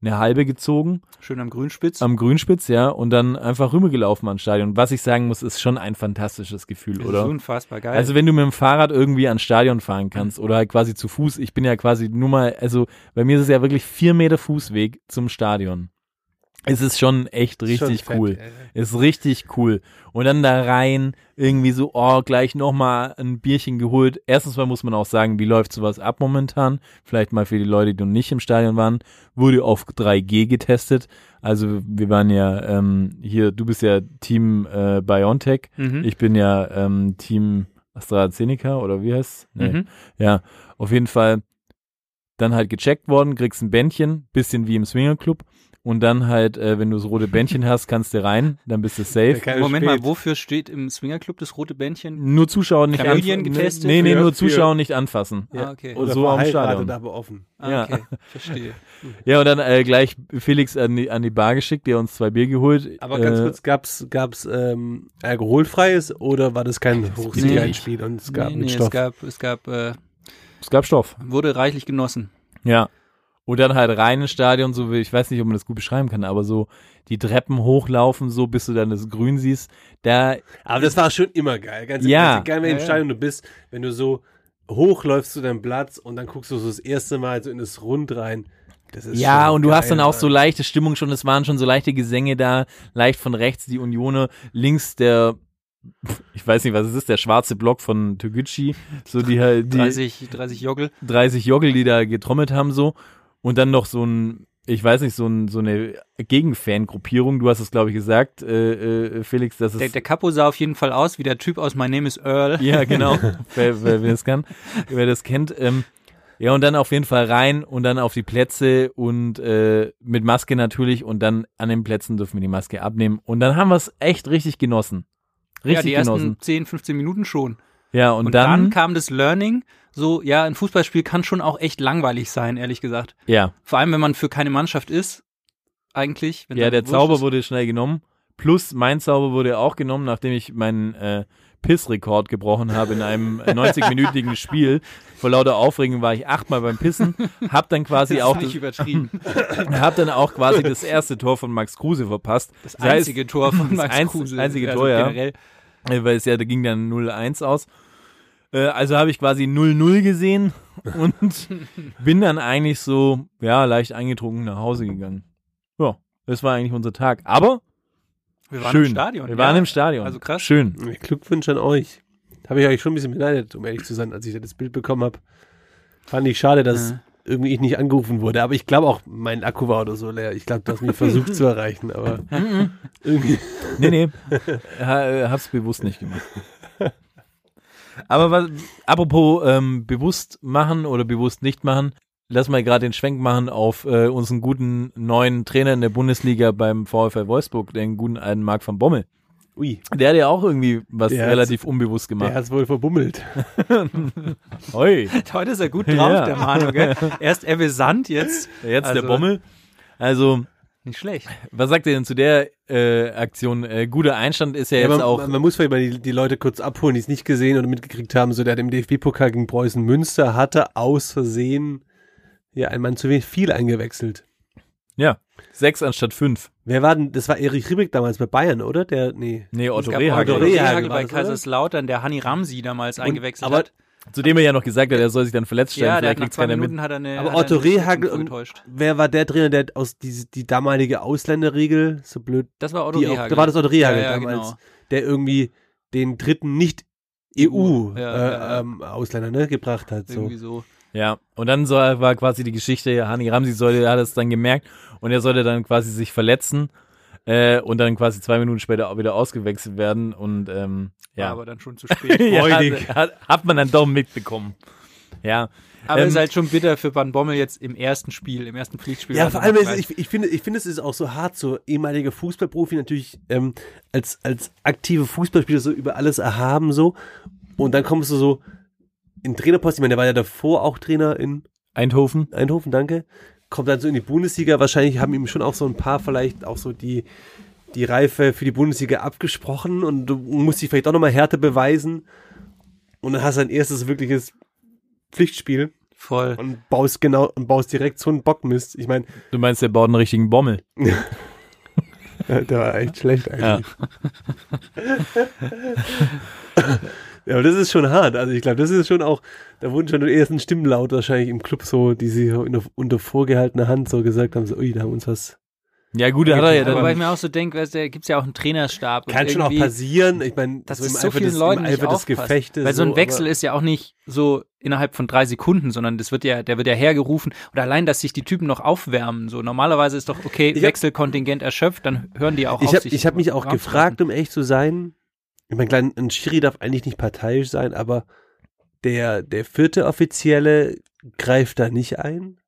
[SPEAKER 1] eine halbe gezogen
[SPEAKER 3] Schön am Grünspitz.
[SPEAKER 1] am Grünspitz, ja, und dann einfach rübergelaufen ans Stadion. Was ich sagen muss, ist schon ein fantastisches Gefühl,
[SPEAKER 3] Das
[SPEAKER 1] oder?
[SPEAKER 3] ist unfassbar geil.
[SPEAKER 1] Also wenn du mit dem Fahrrad irgendwie ans Stadion fahren kannst oder halt quasi zu Fuß, ich bin ja quasi nur mal, also bei mir ist es ja wirklich vier Meter Fußweg zum Stadion. Es ist schon echt richtig
[SPEAKER 2] Schon fett,
[SPEAKER 1] cool.
[SPEAKER 2] ey.
[SPEAKER 1] Ist richtig cool. Und dann da rein, irgendwie so, oh, gleich nochmal ein Bierchen geholt. Erstens mal muss man auch sagen, wie läuft sowas ab momentan? Vielleicht mal für die Leute, die noch nicht im Stadion waren. Wurde auf 3G getestet. Also wir waren ja ähm, hier, du bist ja Team äh, BioNTech.
[SPEAKER 3] Mhm.
[SPEAKER 1] Ich bin ja ähm, Team AstraZeneca oder wie heißt nee.
[SPEAKER 3] Mhm.
[SPEAKER 1] Ja, auf jeden Fall dann halt gecheckt worden, kriegst ein Bändchen, bisschen wie im Swingerclub. Und dann halt, äh, wenn du das rote Bändchen hast, kannst du rein, dann bist du safe.
[SPEAKER 3] Moment
[SPEAKER 2] spät.
[SPEAKER 3] mal, wofür steht im Swingerclub das rote Bändchen?
[SPEAKER 1] Nur Zuschauer nicht anfassen.
[SPEAKER 3] getestet?
[SPEAKER 1] Nee, nee, nur Zuschauer nicht anfassen.
[SPEAKER 3] Ah, okay.
[SPEAKER 1] Und
[SPEAKER 2] Oder
[SPEAKER 1] so am Stadion.
[SPEAKER 2] aber offen.
[SPEAKER 3] Ah,
[SPEAKER 1] ja.
[SPEAKER 3] okay. Verstehe.
[SPEAKER 1] Ja, und dann äh, gleich Felix an die, an die Bar geschickt, der uns zwei Bier geholt.
[SPEAKER 2] Aber ganz
[SPEAKER 1] äh,
[SPEAKER 2] kurz, gab's, gab's ähm, alkoholfreies oder war das kein Hochsicherheitsspiel und es gab
[SPEAKER 3] nee,
[SPEAKER 2] mit
[SPEAKER 3] nee,
[SPEAKER 2] Stoff?
[SPEAKER 3] es gab, es gab, äh,
[SPEAKER 1] Es gab Stoff.
[SPEAKER 3] wurde reichlich genossen.
[SPEAKER 1] Ja. Und dann halt rein ins Stadion, so wie, ich weiß nicht, ob man das gut beschreiben kann, aber so die Treppen hochlaufen, so bis du dann das Grün siehst. Da,
[SPEAKER 2] Aber das war schon immer geil. Ganz
[SPEAKER 1] Ja.
[SPEAKER 2] egal, wenn
[SPEAKER 3] Ja,
[SPEAKER 2] im
[SPEAKER 3] ja.
[SPEAKER 2] Stadion du bist, wenn du so hochläufst zu deinem Platz und dann guckst du so das erste Mal so in das Rund rein. Das ist
[SPEAKER 1] ja,
[SPEAKER 2] schon
[SPEAKER 1] und du hast dann auch so leichte Stimmung schon, es waren schon so leichte Gesänge da, leicht von rechts die Unione, links der, ich weiß nicht, was es ist, der schwarze Block von Toguchi, so die halt, die
[SPEAKER 3] 30, 30 Joggle.
[SPEAKER 1] 30 Joggle, die da getrommelt haben, so. Und dann noch so ein, ich weiß nicht, so, ein, so eine Gegenfan-Gruppierung. Du hast es, glaube ich, gesagt, äh, äh, Felix, dass es.
[SPEAKER 3] Der, der Capo sah auf jeden Fall aus wie der Typ aus My Name is Earl.
[SPEAKER 1] ja, genau. wer, wer, wer das kann, wer das kennt. Ähm, ja, und dann auf jeden Fall rein und dann auf die Plätze und äh, mit Maske natürlich und dann an den Plätzen dürfen wir die Maske abnehmen. Und dann haben wir es echt richtig genossen.
[SPEAKER 3] ja,
[SPEAKER 1] Richtig
[SPEAKER 3] die ersten
[SPEAKER 1] genossen.
[SPEAKER 3] 10, 15 Minuten schon.
[SPEAKER 1] Ja, und,
[SPEAKER 3] Und, dann,
[SPEAKER 1] dann,
[SPEAKER 3] kam das Learning, so, ja, ein Fußballspiel kann schon auch echt langweilig sein, ehrlich gesagt.
[SPEAKER 1] ja,
[SPEAKER 3] Vor allem, wenn man für keine Mannschaft ist, eigentlich. Wenn
[SPEAKER 1] ja, der Zauber
[SPEAKER 3] ist.
[SPEAKER 1] wurde schnell genommen. Plus mein Zauber wurde auch genommen, nachdem ich meinen äh, Pissrekord gebrochen habe in einem 90-minütigen Spiel. Vor lauter Aufregung war ich achtmal beim Pissen, hab dann quasi
[SPEAKER 3] Das
[SPEAKER 1] auch das,
[SPEAKER 3] übertrieben.
[SPEAKER 1] hab dann auch quasi das erste Tor von Max Kruse verpasst.
[SPEAKER 3] Das
[SPEAKER 1] heißt,
[SPEAKER 3] einzige Tor von
[SPEAKER 1] das
[SPEAKER 3] Max
[SPEAKER 1] einz-
[SPEAKER 3] Kruse.
[SPEAKER 1] einzige
[SPEAKER 3] Also
[SPEAKER 1] Tor, ja.
[SPEAKER 3] generell.
[SPEAKER 1] Weil es ja, da ging dann 0-1 aus. Äh, also habe ich quasi 0-0 gesehen und bin dann eigentlich so, ja, leicht eingetrunken nach Hause gegangen. Ja, das war eigentlich unser Tag. Aber
[SPEAKER 3] Wir waren
[SPEAKER 1] schön.
[SPEAKER 3] im Stadion.
[SPEAKER 1] Wir
[SPEAKER 3] ja.
[SPEAKER 1] waren im Stadion.
[SPEAKER 3] Also krass.
[SPEAKER 1] Schön.
[SPEAKER 2] Glückwunsch an euch. Habe ich euch schon ein bisschen beneidet, um ehrlich zu sein, als ich da das Bild bekommen habe. Fand ich schade, dass
[SPEAKER 3] Ja.
[SPEAKER 2] irgendwie ich nicht angerufen wurde. Aber ich glaube auch, mein Akku war oder so leer. Ich glaube, du hast mich versucht zu erreichen, aber irgendwie.
[SPEAKER 1] Nee, nee. ha, äh, hab's bewusst nicht gemacht. Aber was, apropos ähm, bewusst machen oder bewusst nicht machen, lass mal gerade den Schwenk machen auf äh, unseren guten neuen Trainer in der Bundesliga beim VfL Wolfsburg, den guten alten Marc van Bommel.
[SPEAKER 2] Ui,
[SPEAKER 1] Der hat ja auch irgendwie was
[SPEAKER 2] Der
[SPEAKER 1] relativ unbewusst
[SPEAKER 2] der
[SPEAKER 1] gemacht.
[SPEAKER 2] hat es wohl verbummelt.
[SPEAKER 1] Hoi,
[SPEAKER 3] Heute ist er gut drauf,
[SPEAKER 1] Ja.
[SPEAKER 3] der Manu, gell? Erst Ebbe Sand, jetzt
[SPEAKER 1] jetzt der
[SPEAKER 3] Also-
[SPEAKER 1] Bommel. Also,
[SPEAKER 3] nicht schlecht.
[SPEAKER 1] was sagt ihr denn zu der äh, Aktion? Äh, guter Einstand ist ja,
[SPEAKER 2] Ja,
[SPEAKER 1] jetzt
[SPEAKER 2] man,
[SPEAKER 1] auch.
[SPEAKER 2] man muss vielleicht mal die, die Leute kurz abholen, die es nicht gesehen oder mitgekriegt haben. So, der hat im DFB-Pokal gegen Preußen Münster hatte aus Versehen ja ein Mann zu wenig viel eingewechselt.
[SPEAKER 1] Ja, sechs anstatt fünf.
[SPEAKER 2] Wer war denn, das war Erich Ribbeck damals bei Bayern, oder? Der, nee.
[SPEAKER 1] Nee, Otto Rehagel.
[SPEAKER 3] Otto
[SPEAKER 2] Rehagel
[SPEAKER 3] bei? Kaiserslautern, der Hanni Ramsi damals eingewechselt
[SPEAKER 2] aber-
[SPEAKER 3] hat.
[SPEAKER 1] Zu dem er ja noch gesagt hat, er soll sich dann verletzt stellen.
[SPEAKER 3] Ja, der hat nach zwei
[SPEAKER 1] mit.
[SPEAKER 3] Minuten hat er eine
[SPEAKER 2] Aber
[SPEAKER 3] hat er
[SPEAKER 2] Otto Rehagel und wer war der Trainer, der aus diese, die damalige Ausländerregel, so blöd,
[SPEAKER 3] Das war Otto
[SPEAKER 2] die auch,
[SPEAKER 3] Rehagel.
[SPEAKER 2] da war das Otto Rehagel
[SPEAKER 3] ja, ja,
[SPEAKER 2] damals,
[SPEAKER 3] Genau.
[SPEAKER 2] der irgendwie den dritten nicht EU
[SPEAKER 3] Ja,
[SPEAKER 2] äh,
[SPEAKER 3] ja, ja.
[SPEAKER 2] Ähm, Ausländer ne, gebracht hat. So.
[SPEAKER 3] Irgendwie so.
[SPEAKER 1] Ja, und dann soll, war quasi die Geschichte, Hani Ramsi sollte, hat es dann gemerkt und er sollte dann quasi sich verletzen äh, und dann quasi zwei Minuten später auch wieder ausgewechselt werden und ähm,
[SPEAKER 3] War
[SPEAKER 1] ja.
[SPEAKER 3] aber dann schon zu spät.
[SPEAKER 1] ja
[SPEAKER 2] freudig.
[SPEAKER 1] hat, hat man dann doch mitbekommen. Ja.
[SPEAKER 3] aber
[SPEAKER 1] Ähm,
[SPEAKER 3] ist halt schon bitter für Van Bommel jetzt im ersten Spiel, im ersten Pflichtspiel.
[SPEAKER 2] Ja,
[SPEAKER 3] Also
[SPEAKER 2] vor allem, ist, ich, ich finde, ich finde, es ist auch so hart, so ehemaliger Fußballprofi natürlich ähm, als, als aktive Fußballspieler so über alles erhaben so. Und dann kommst du so in Trainerpost, ich meine, der war ja davor auch Trainer in
[SPEAKER 1] Eindhoven.
[SPEAKER 2] Eindhoven, danke. Kommt dann so in die Bundesliga. Wahrscheinlich haben ihm schon auch so ein paar vielleicht auch so die, die Reife für die Bundesliga abgesprochen und du musst dich vielleicht auch nochmal härter beweisen. Und dann hast du ein erstes wirkliches Pflichtspiel
[SPEAKER 3] voll.
[SPEAKER 2] und baust genau und baust direkt so einen Bockmist. Ich meine,
[SPEAKER 1] Du meinst, der baut einen richtigen Bommel.
[SPEAKER 2] der war echt schlecht eigentlich. Ja. aber das ist schon hart. Also ich glaube, das ist schon auch, da wurden schon die ersten Stimmen laut wahrscheinlich im Club so, die sie unter vorgehaltener Hand so gesagt haben, so, ui, da haben uns was.
[SPEAKER 1] Ja, gut, da hat er ja
[SPEAKER 3] Wobei ich
[SPEAKER 1] dann.
[SPEAKER 3] mir auch so denke, weißt du, da gibt's ja auch einen Trainerstab. und
[SPEAKER 2] Kann schon auch passieren. Ich meine,
[SPEAKER 3] dass
[SPEAKER 2] so
[SPEAKER 3] es
[SPEAKER 2] im
[SPEAKER 3] so
[SPEAKER 2] Eifer
[SPEAKER 3] vielen
[SPEAKER 2] des,
[SPEAKER 3] Leuten
[SPEAKER 2] im Eifer des. Gefechtes.
[SPEAKER 3] Weil so ein Wechsel ist ja auch nicht so innerhalb von drei Sekunden, sondern das wird ja, der wird ja hergerufen. Und allein, dass sich die Typen noch aufwärmen, so normalerweise ist doch okay,
[SPEAKER 2] hab-
[SPEAKER 3] Wechselkontingent erschöpft, dann hören die auch
[SPEAKER 2] Ich
[SPEAKER 3] auf
[SPEAKER 2] habe
[SPEAKER 3] sich
[SPEAKER 2] ich hab mich auch gefragt, um echt zu sein. Ich meine, klein, ein Schiri darf eigentlich nicht parteiisch sein, aber der, der vierte Offizielle greift da nicht ein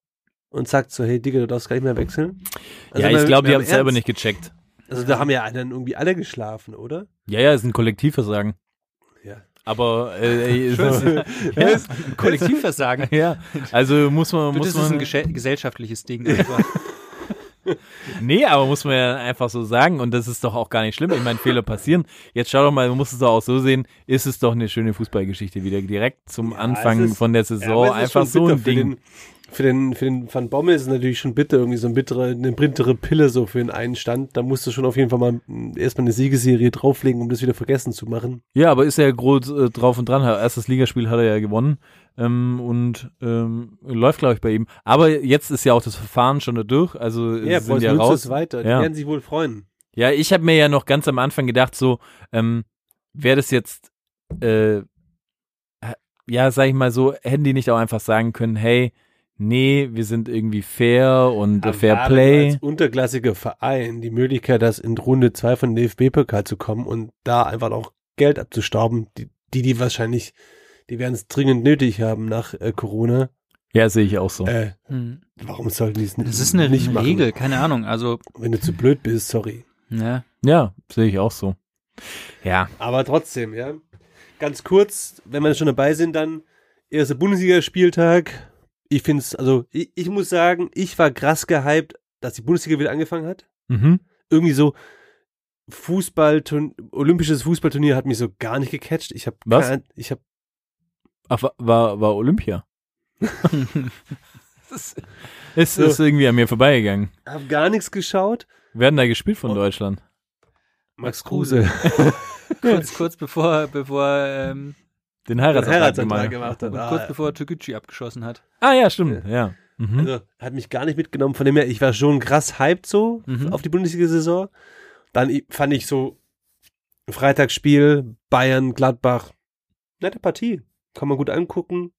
[SPEAKER 2] und sagt so, hey Digga, du darfst gar nicht mehr wechseln. Also
[SPEAKER 1] Ja, ich glaube, die haben es selber nicht gecheckt.
[SPEAKER 2] Also da haben ja dann irgendwie alle geschlafen, oder?
[SPEAKER 1] Ja, ja, ist ein Kollektivversagen.
[SPEAKER 2] Ja.
[SPEAKER 1] Aber äh, ist das,
[SPEAKER 3] Ja, Kollektivversagen.
[SPEAKER 1] ja, also muss man,
[SPEAKER 3] Du,
[SPEAKER 1] muss
[SPEAKER 3] das ist ein
[SPEAKER 1] man,
[SPEAKER 3] gesellschaftliches Ding.
[SPEAKER 1] nee, aber muss man ja einfach so sagen und das ist doch auch gar nicht schlimm. Ich meine, Fehler passieren. Jetzt schau doch mal, man muss es doch auch so sehen, ist es doch eine schöne Fußballgeschichte wieder direkt zum Anfang
[SPEAKER 2] es ist-
[SPEAKER 1] von der
[SPEAKER 2] Ja,
[SPEAKER 1] Saison
[SPEAKER 2] ist
[SPEAKER 1] einfach so ein Ding.
[SPEAKER 2] Den, für den, für den Van Bommel ist es natürlich schon bitter, irgendwie so ein bittere, eine bittere Pille so für den einen Stand. Da musst du schon auf jeden Fall mal mm, erstmal eine Siegeserie drauflegen, um das wieder vergessen zu machen.
[SPEAKER 1] Ja, aber ist er ja groß äh, drauf und dran. Erstes Ligaspiel hat er ja gewonnen ähm, und ähm, läuft, glaube ich, bei ihm. Aber jetzt ist ja auch das Verfahren schon da durch. Also
[SPEAKER 2] Ja,
[SPEAKER 1] sind ja
[SPEAKER 2] nutzt
[SPEAKER 1] raus.
[SPEAKER 2] es weiter.
[SPEAKER 1] Ja.
[SPEAKER 2] Die werden sich wohl freuen.
[SPEAKER 1] Ja, ich habe mir ja noch ganz am Anfang gedacht, so, ähm, wäre das jetzt, äh, ja, sag ich mal so, hätten die nicht auch einfach sagen können, hey, nee, wir sind irgendwie fair und äh, Fair
[SPEAKER 2] Aber
[SPEAKER 1] Play.
[SPEAKER 2] Als unterklassiger Verein die Möglichkeit, das in Runde zwei von DFB-Pokal zu kommen und da einfach auch Geld abzustauben, die, die, die wahrscheinlich, die werden es dringend nötig haben nach äh, Corona.
[SPEAKER 1] Ja, sehe ich auch so.
[SPEAKER 2] Äh,
[SPEAKER 3] Hm.
[SPEAKER 2] warum sollten die es
[SPEAKER 3] Das ist eine
[SPEAKER 2] nicht machen?
[SPEAKER 3] Regel, keine Ahnung. Also,
[SPEAKER 2] Wenn du zu blöd bist, sorry.
[SPEAKER 3] ja.
[SPEAKER 1] Ja, sehe ich auch so. Ja,
[SPEAKER 2] Aber trotzdem, ja. Ganz kurz, wenn wir schon dabei sind, dann erster Bundesligaspieltag. Ich finde es, also ich, ich muss sagen, ich war krass gehypt, dass die Bundesliga wieder angefangen hat.
[SPEAKER 1] mhm.
[SPEAKER 2] Irgendwie so Fußball, olympisches Fußballturnier hat mich so gar nicht gecatcht. Ich habe
[SPEAKER 1] Was?
[SPEAKER 2] ich habe
[SPEAKER 1] Ach, wa- war, war Olympia. es
[SPEAKER 2] So.
[SPEAKER 1] ist irgendwie an mir vorbeigegangen.
[SPEAKER 2] hab gar nichts geschaut.
[SPEAKER 1] Werden da gespielt von
[SPEAKER 2] Oh.
[SPEAKER 1] Deutschland?
[SPEAKER 2] Max Kruse.
[SPEAKER 3] kurz, kurz bevor, bevor, ähm,
[SPEAKER 1] Den
[SPEAKER 2] Den
[SPEAKER 1] Heiratsantrag
[SPEAKER 2] Heiratsantrag
[SPEAKER 1] gemacht.
[SPEAKER 2] gemacht hat.
[SPEAKER 3] und
[SPEAKER 2] Ah,
[SPEAKER 3] kurz bevor Türkgücü abgeschossen hat.
[SPEAKER 1] Ah ja, stimmt. Ja. Mhm.
[SPEAKER 2] Also hat mich gar nicht mitgenommen. Von dem her, ich war schon krass hyped so
[SPEAKER 3] Mhm.
[SPEAKER 2] auf die Bundesliga-Saison. Dann fand ich so Freitagsspiel, Bayern, Gladbach, nette Partie. Kann man gut angucken.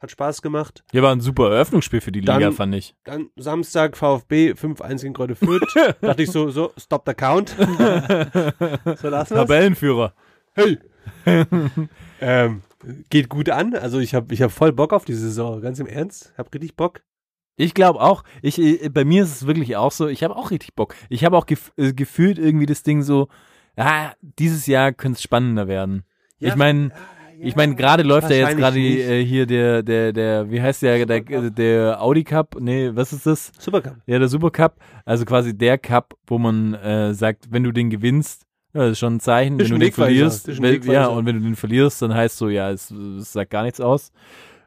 [SPEAKER 2] Hat Spaß gemacht.
[SPEAKER 1] Ja, war ein super Eröffnungsspiel für die Liga,
[SPEAKER 2] Dann-
[SPEAKER 1] fand ich.
[SPEAKER 2] Dann Samstag VfB 5-1 gegen Kräuter Fürth. Dachte ich so, so, stop the count. so lassen wir's.
[SPEAKER 1] Tabellenführer.
[SPEAKER 2] Hey. ähm, geht gut an. Also ich habe ich hab voll Bock auf die Saison. Ganz im Ernst. Hab richtig Bock.
[SPEAKER 1] Ich glaube auch. Ich, äh, bei mir ist es wirklich auch so. Ich habe auch richtig Bock. Ich habe auch gef äh, gefühlt irgendwie das Ding so. Ah, dieses Jahr könnte es spannender werden. ich meine, ich meine, gerade läuft ja jetzt gerade äh, hier der, der, der, wie heißt der, der, der Audi Cup? Nee, was ist das?
[SPEAKER 2] Supercup.
[SPEAKER 1] Ja, der Super Cup. Also quasi der Cup, wo man äh, sagt, wenn du den gewinnst, ja, das ist schon ein Zeichen.
[SPEAKER 2] Ist
[SPEAKER 1] wenn
[SPEAKER 2] ein
[SPEAKER 1] du den verlierst, wenn, ja, und wenn du den verlierst, dann heißt so, ja, es, es sagt gar nichts aus.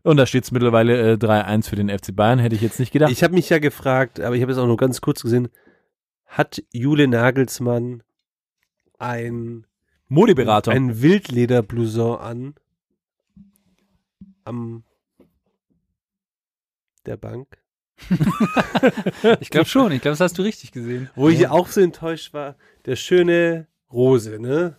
[SPEAKER 1] Und da steht es mittlerweile äh, 3-1 für den FC Bayern, hätte ich jetzt nicht gedacht.
[SPEAKER 2] Ich habe mich ja gefragt, aber ich habe es auch nur ganz kurz gesehen, hat Jule Nagelsmann ein,
[SPEAKER 1] Modeberater.
[SPEAKER 2] ein Wildlederblouson an am der Bank,
[SPEAKER 3] Ich glaube schon, ich glaube, das hast du richtig gesehen.
[SPEAKER 2] wo ich auch so enttäuscht war, der schöne Rose, ne?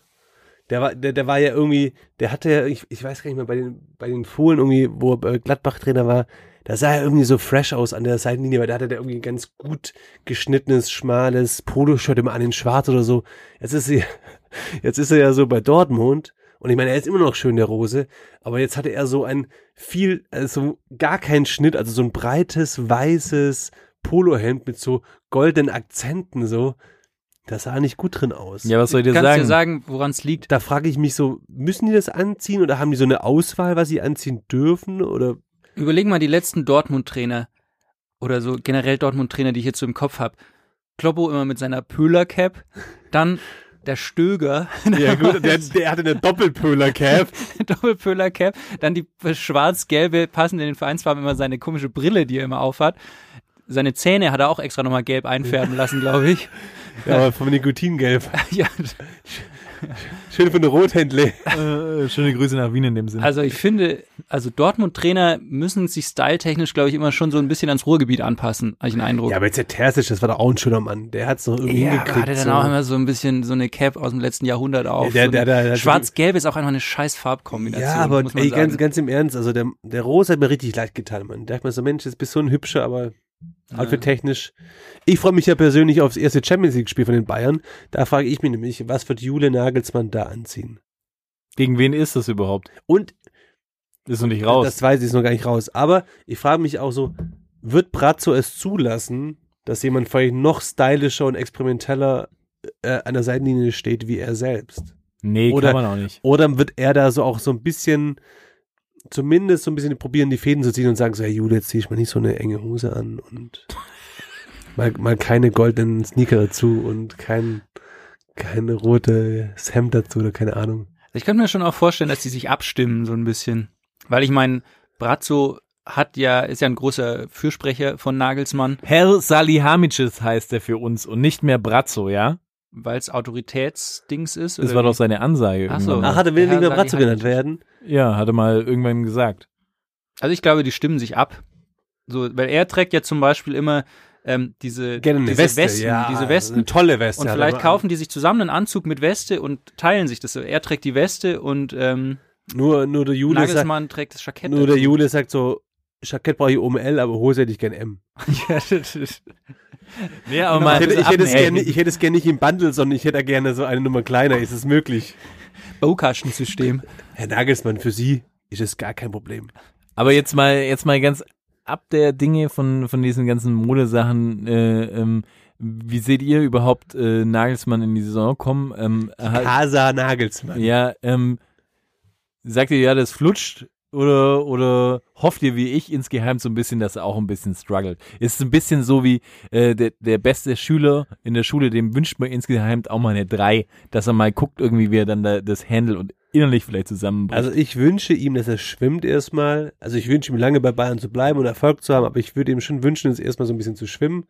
[SPEAKER 2] Der war, der, der war ja irgendwie, der hatte ja, ich, ich weiß gar nicht mehr, bei den, bei den Fohlen irgendwie, wo er Gladbach-Trainer war, da sah er irgendwie so fresh aus an der Seitenlinie, weil da hatte der irgendwie ein ganz gut geschnittenes, schmales Poloshirt immer an den Schwarz oder so. Jetzt ist sie, jetzt ist er ja so bei Dortmund und ich meine, er ist immer noch schön, der Rose, aber jetzt hatte er so ein viel, also gar keinen Schnitt, also so ein breites, weißes Polohemd mit so goldenen Akzenten so. Das sah nicht gut drin aus.
[SPEAKER 1] ja, was soll ich dir
[SPEAKER 3] Kannst
[SPEAKER 1] sagen?
[SPEAKER 3] dir sagen, woran es liegt?
[SPEAKER 2] Da frage ich mich so, müssen die das anziehen oder haben die so eine Auswahl, was sie anziehen dürfen oder
[SPEAKER 3] Überleg mal die letzten Dortmund-Trainer oder so generell Dortmund-Trainer, die ich jetzt so im Kopf habe. Kloppo immer mit seiner Pöhler-Cap, dann der Stöger,
[SPEAKER 2] Ja gut, der, der hatte eine Doppelpöhler-Cap.
[SPEAKER 3] Doppelpöhler-Cap, dann die schwarz-gelbe, passend in den Vereinsfarben immer seine komische Brille, die er immer aufhat. Seine Zähne hat er auch extra nochmal gelb einfärben lassen, glaube ich.
[SPEAKER 2] Ja, aber vom Nikotingelb.
[SPEAKER 3] ja,
[SPEAKER 2] Schön für eine Rothändle.
[SPEAKER 1] äh, schöne Grüße nach Wien in dem Sinne.
[SPEAKER 3] also ich finde, also Dortmund-Trainer müssen sich styletechnisch, glaube ich, immer schon so ein bisschen ans Ruhrgebiet anpassen, habe ich den Eindruck.
[SPEAKER 2] Ja, aber jetzt der Terzic, das war doch auch ein schöner Mann. Der hat's doch irgendwie
[SPEAKER 3] Ja, aber
[SPEAKER 2] hingekriegt.
[SPEAKER 3] hatte dann
[SPEAKER 2] so.
[SPEAKER 3] auch immer so ein bisschen so eine Cap aus dem letzten Jahrhundert auf.
[SPEAKER 2] der-
[SPEAKER 3] so
[SPEAKER 2] der- der- der-
[SPEAKER 3] Schwarz-Gelb ist auch einfach eine scheiß Farbkombination.
[SPEAKER 2] ja, aber
[SPEAKER 3] muss man
[SPEAKER 2] ey,
[SPEAKER 3] sagen.
[SPEAKER 2] ganz, ganz im Ernst, also der, der Rose hat mir richtig leid getan, Mann. Da dachte mir so, Mensch, jetzt bist du so ein hübscher, aber outfit-technisch. Ich freue mich ja persönlich aufs erste Champions League-Spiel von den Bayern. Da frage ich mich nämlich, was wird Jule Nagelsmann da anziehen?
[SPEAKER 1] Gegen wen ist das überhaupt?
[SPEAKER 2] Und
[SPEAKER 1] Ist noch nicht raus.
[SPEAKER 2] Das weiß ich ist noch gar nicht raus. Aber ich frage mich auch so, wird Brazzo es zulassen, dass jemand vielleicht noch stylischer und experimenteller äh, an der Seitenlinie steht wie er selbst?
[SPEAKER 1] nee,
[SPEAKER 2] oder-
[SPEAKER 1] kann man auch nicht.
[SPEAKER 2] Oder wird er da so auch so ein bisschen, zumindest so ein bisschen probieren, die Fäden zu ziehen und sagen so, hey Jule, jetzt zieh ich mal nicht so eine enge Hose an und mal, mal keine goldenen Sneaker dazu und kein, keine rote Hemd dazu oder keine Ahnung.
[SPEAKER 3] Ich könnte mir schon auch vorstellen, dass die sich abstimmen, so ein bisschen. Weil ich meine, Brazzo hat ja, ist ja ein großer Fürsprecher von Nagelsmann,
[SPEAKER 1] Herr Salihamidzic heißt er für uns und nicht mehr Brazzo, ja?
[SPEAKER 3] weil es Autoritätsdings ist.
[SPEAKER 1] Das
[SPEAKER 3] oder
[SPEAKER 1] war
[SPEAKER 3] wie?
[SPEAKER 1] doch seine Ansage.
[SPEAKER 3] Ach so.
[SPEAKER 2] Ach,
[SPEAKER 1] mal.
[SPEAKER 2] hat er will nicht mehr Brazzo genannt werden?
[SPEAKER 1] Ja, hatte mal irgendwann gesagt.
[SPEAKER 3] Also ich glaube, die stimmen sich ab. So, weil er trägt ja zum Beispiel immer ähm, diese,
[SPEAKER 2] Gerne eine
[SPEAKER 3] diese
[SPEAKER 2] Weste,
[SPEAKER 3] Westen,
[SPEAKER 2] ja,
[SPEAKER 3] diese
[SPEAKER 2] Eine
[SPEAKER 3] Westen.
[SPEAKER 2] tolle Weste.
[SPEAKER 3] Und vielleicht kaufen die sich zusammen einen Anzug mit Weste und teilen sich das. so. Er trägt die Weste und ähm,
[SPEAKER 2] Nur, nur der Jule sagt,
[SPEAKER 3] trägt das Jackett.
[SPEAKER 2] nur der. Jule sagt so, Jackett brauche ich oben L, aber Hose hätte ich gern M.
[SPEAKER 1] Nee, aber
[SPEAKER 2] Ich
[SPEAKER 1] mal
[SPEAKER 2] hätte, ich, hätte es gerne, ich hätte es gerne nicht im Bundle, sondern ich hätte gerne so eine Nummer kleiner. Ist es möglich?
[SPEAKER 3] Baukastensystem.
[SPEAKER 2] Herr Nagelsmann, für Sie ist es gar kein Problem.
[SPEAKER 1] Aber jetzt mal, jetzt mal ganz ab der Dinge von, von diesen ganzen Modesachen, äh, ähm, wie seht ihr überhaupt äh, Nagelsmann in die Saison kommen? Ähm,
[SPEAKER 2] Casa Nagelsmann.
[SPEAKER 1] ja, ähm, sagt ihr ja, das flutscht oder, oder hofft ihr wie ich insgeheim so ein bisschen, dass er auch ein bisschen struggelt? Ist ein bisschen so wie äh, der, der beste Schüler in der Schule, dem wünscht man insgeheim auch mal eine 3, dass er mal guckt irgendwie, wie er dann da, das handelt und innerlich vielleicht zusammenbricht.
[SPEAKER 2] Also ich wünsche ihm, dass er schwimmt erstmal. Also ich wünsche ihm lange bei Bayern zu bleiben und Erfolg zu haben, aber ich würde ihm schon wünschen, jetzt erstmal so ein bisschen zu schwimmen.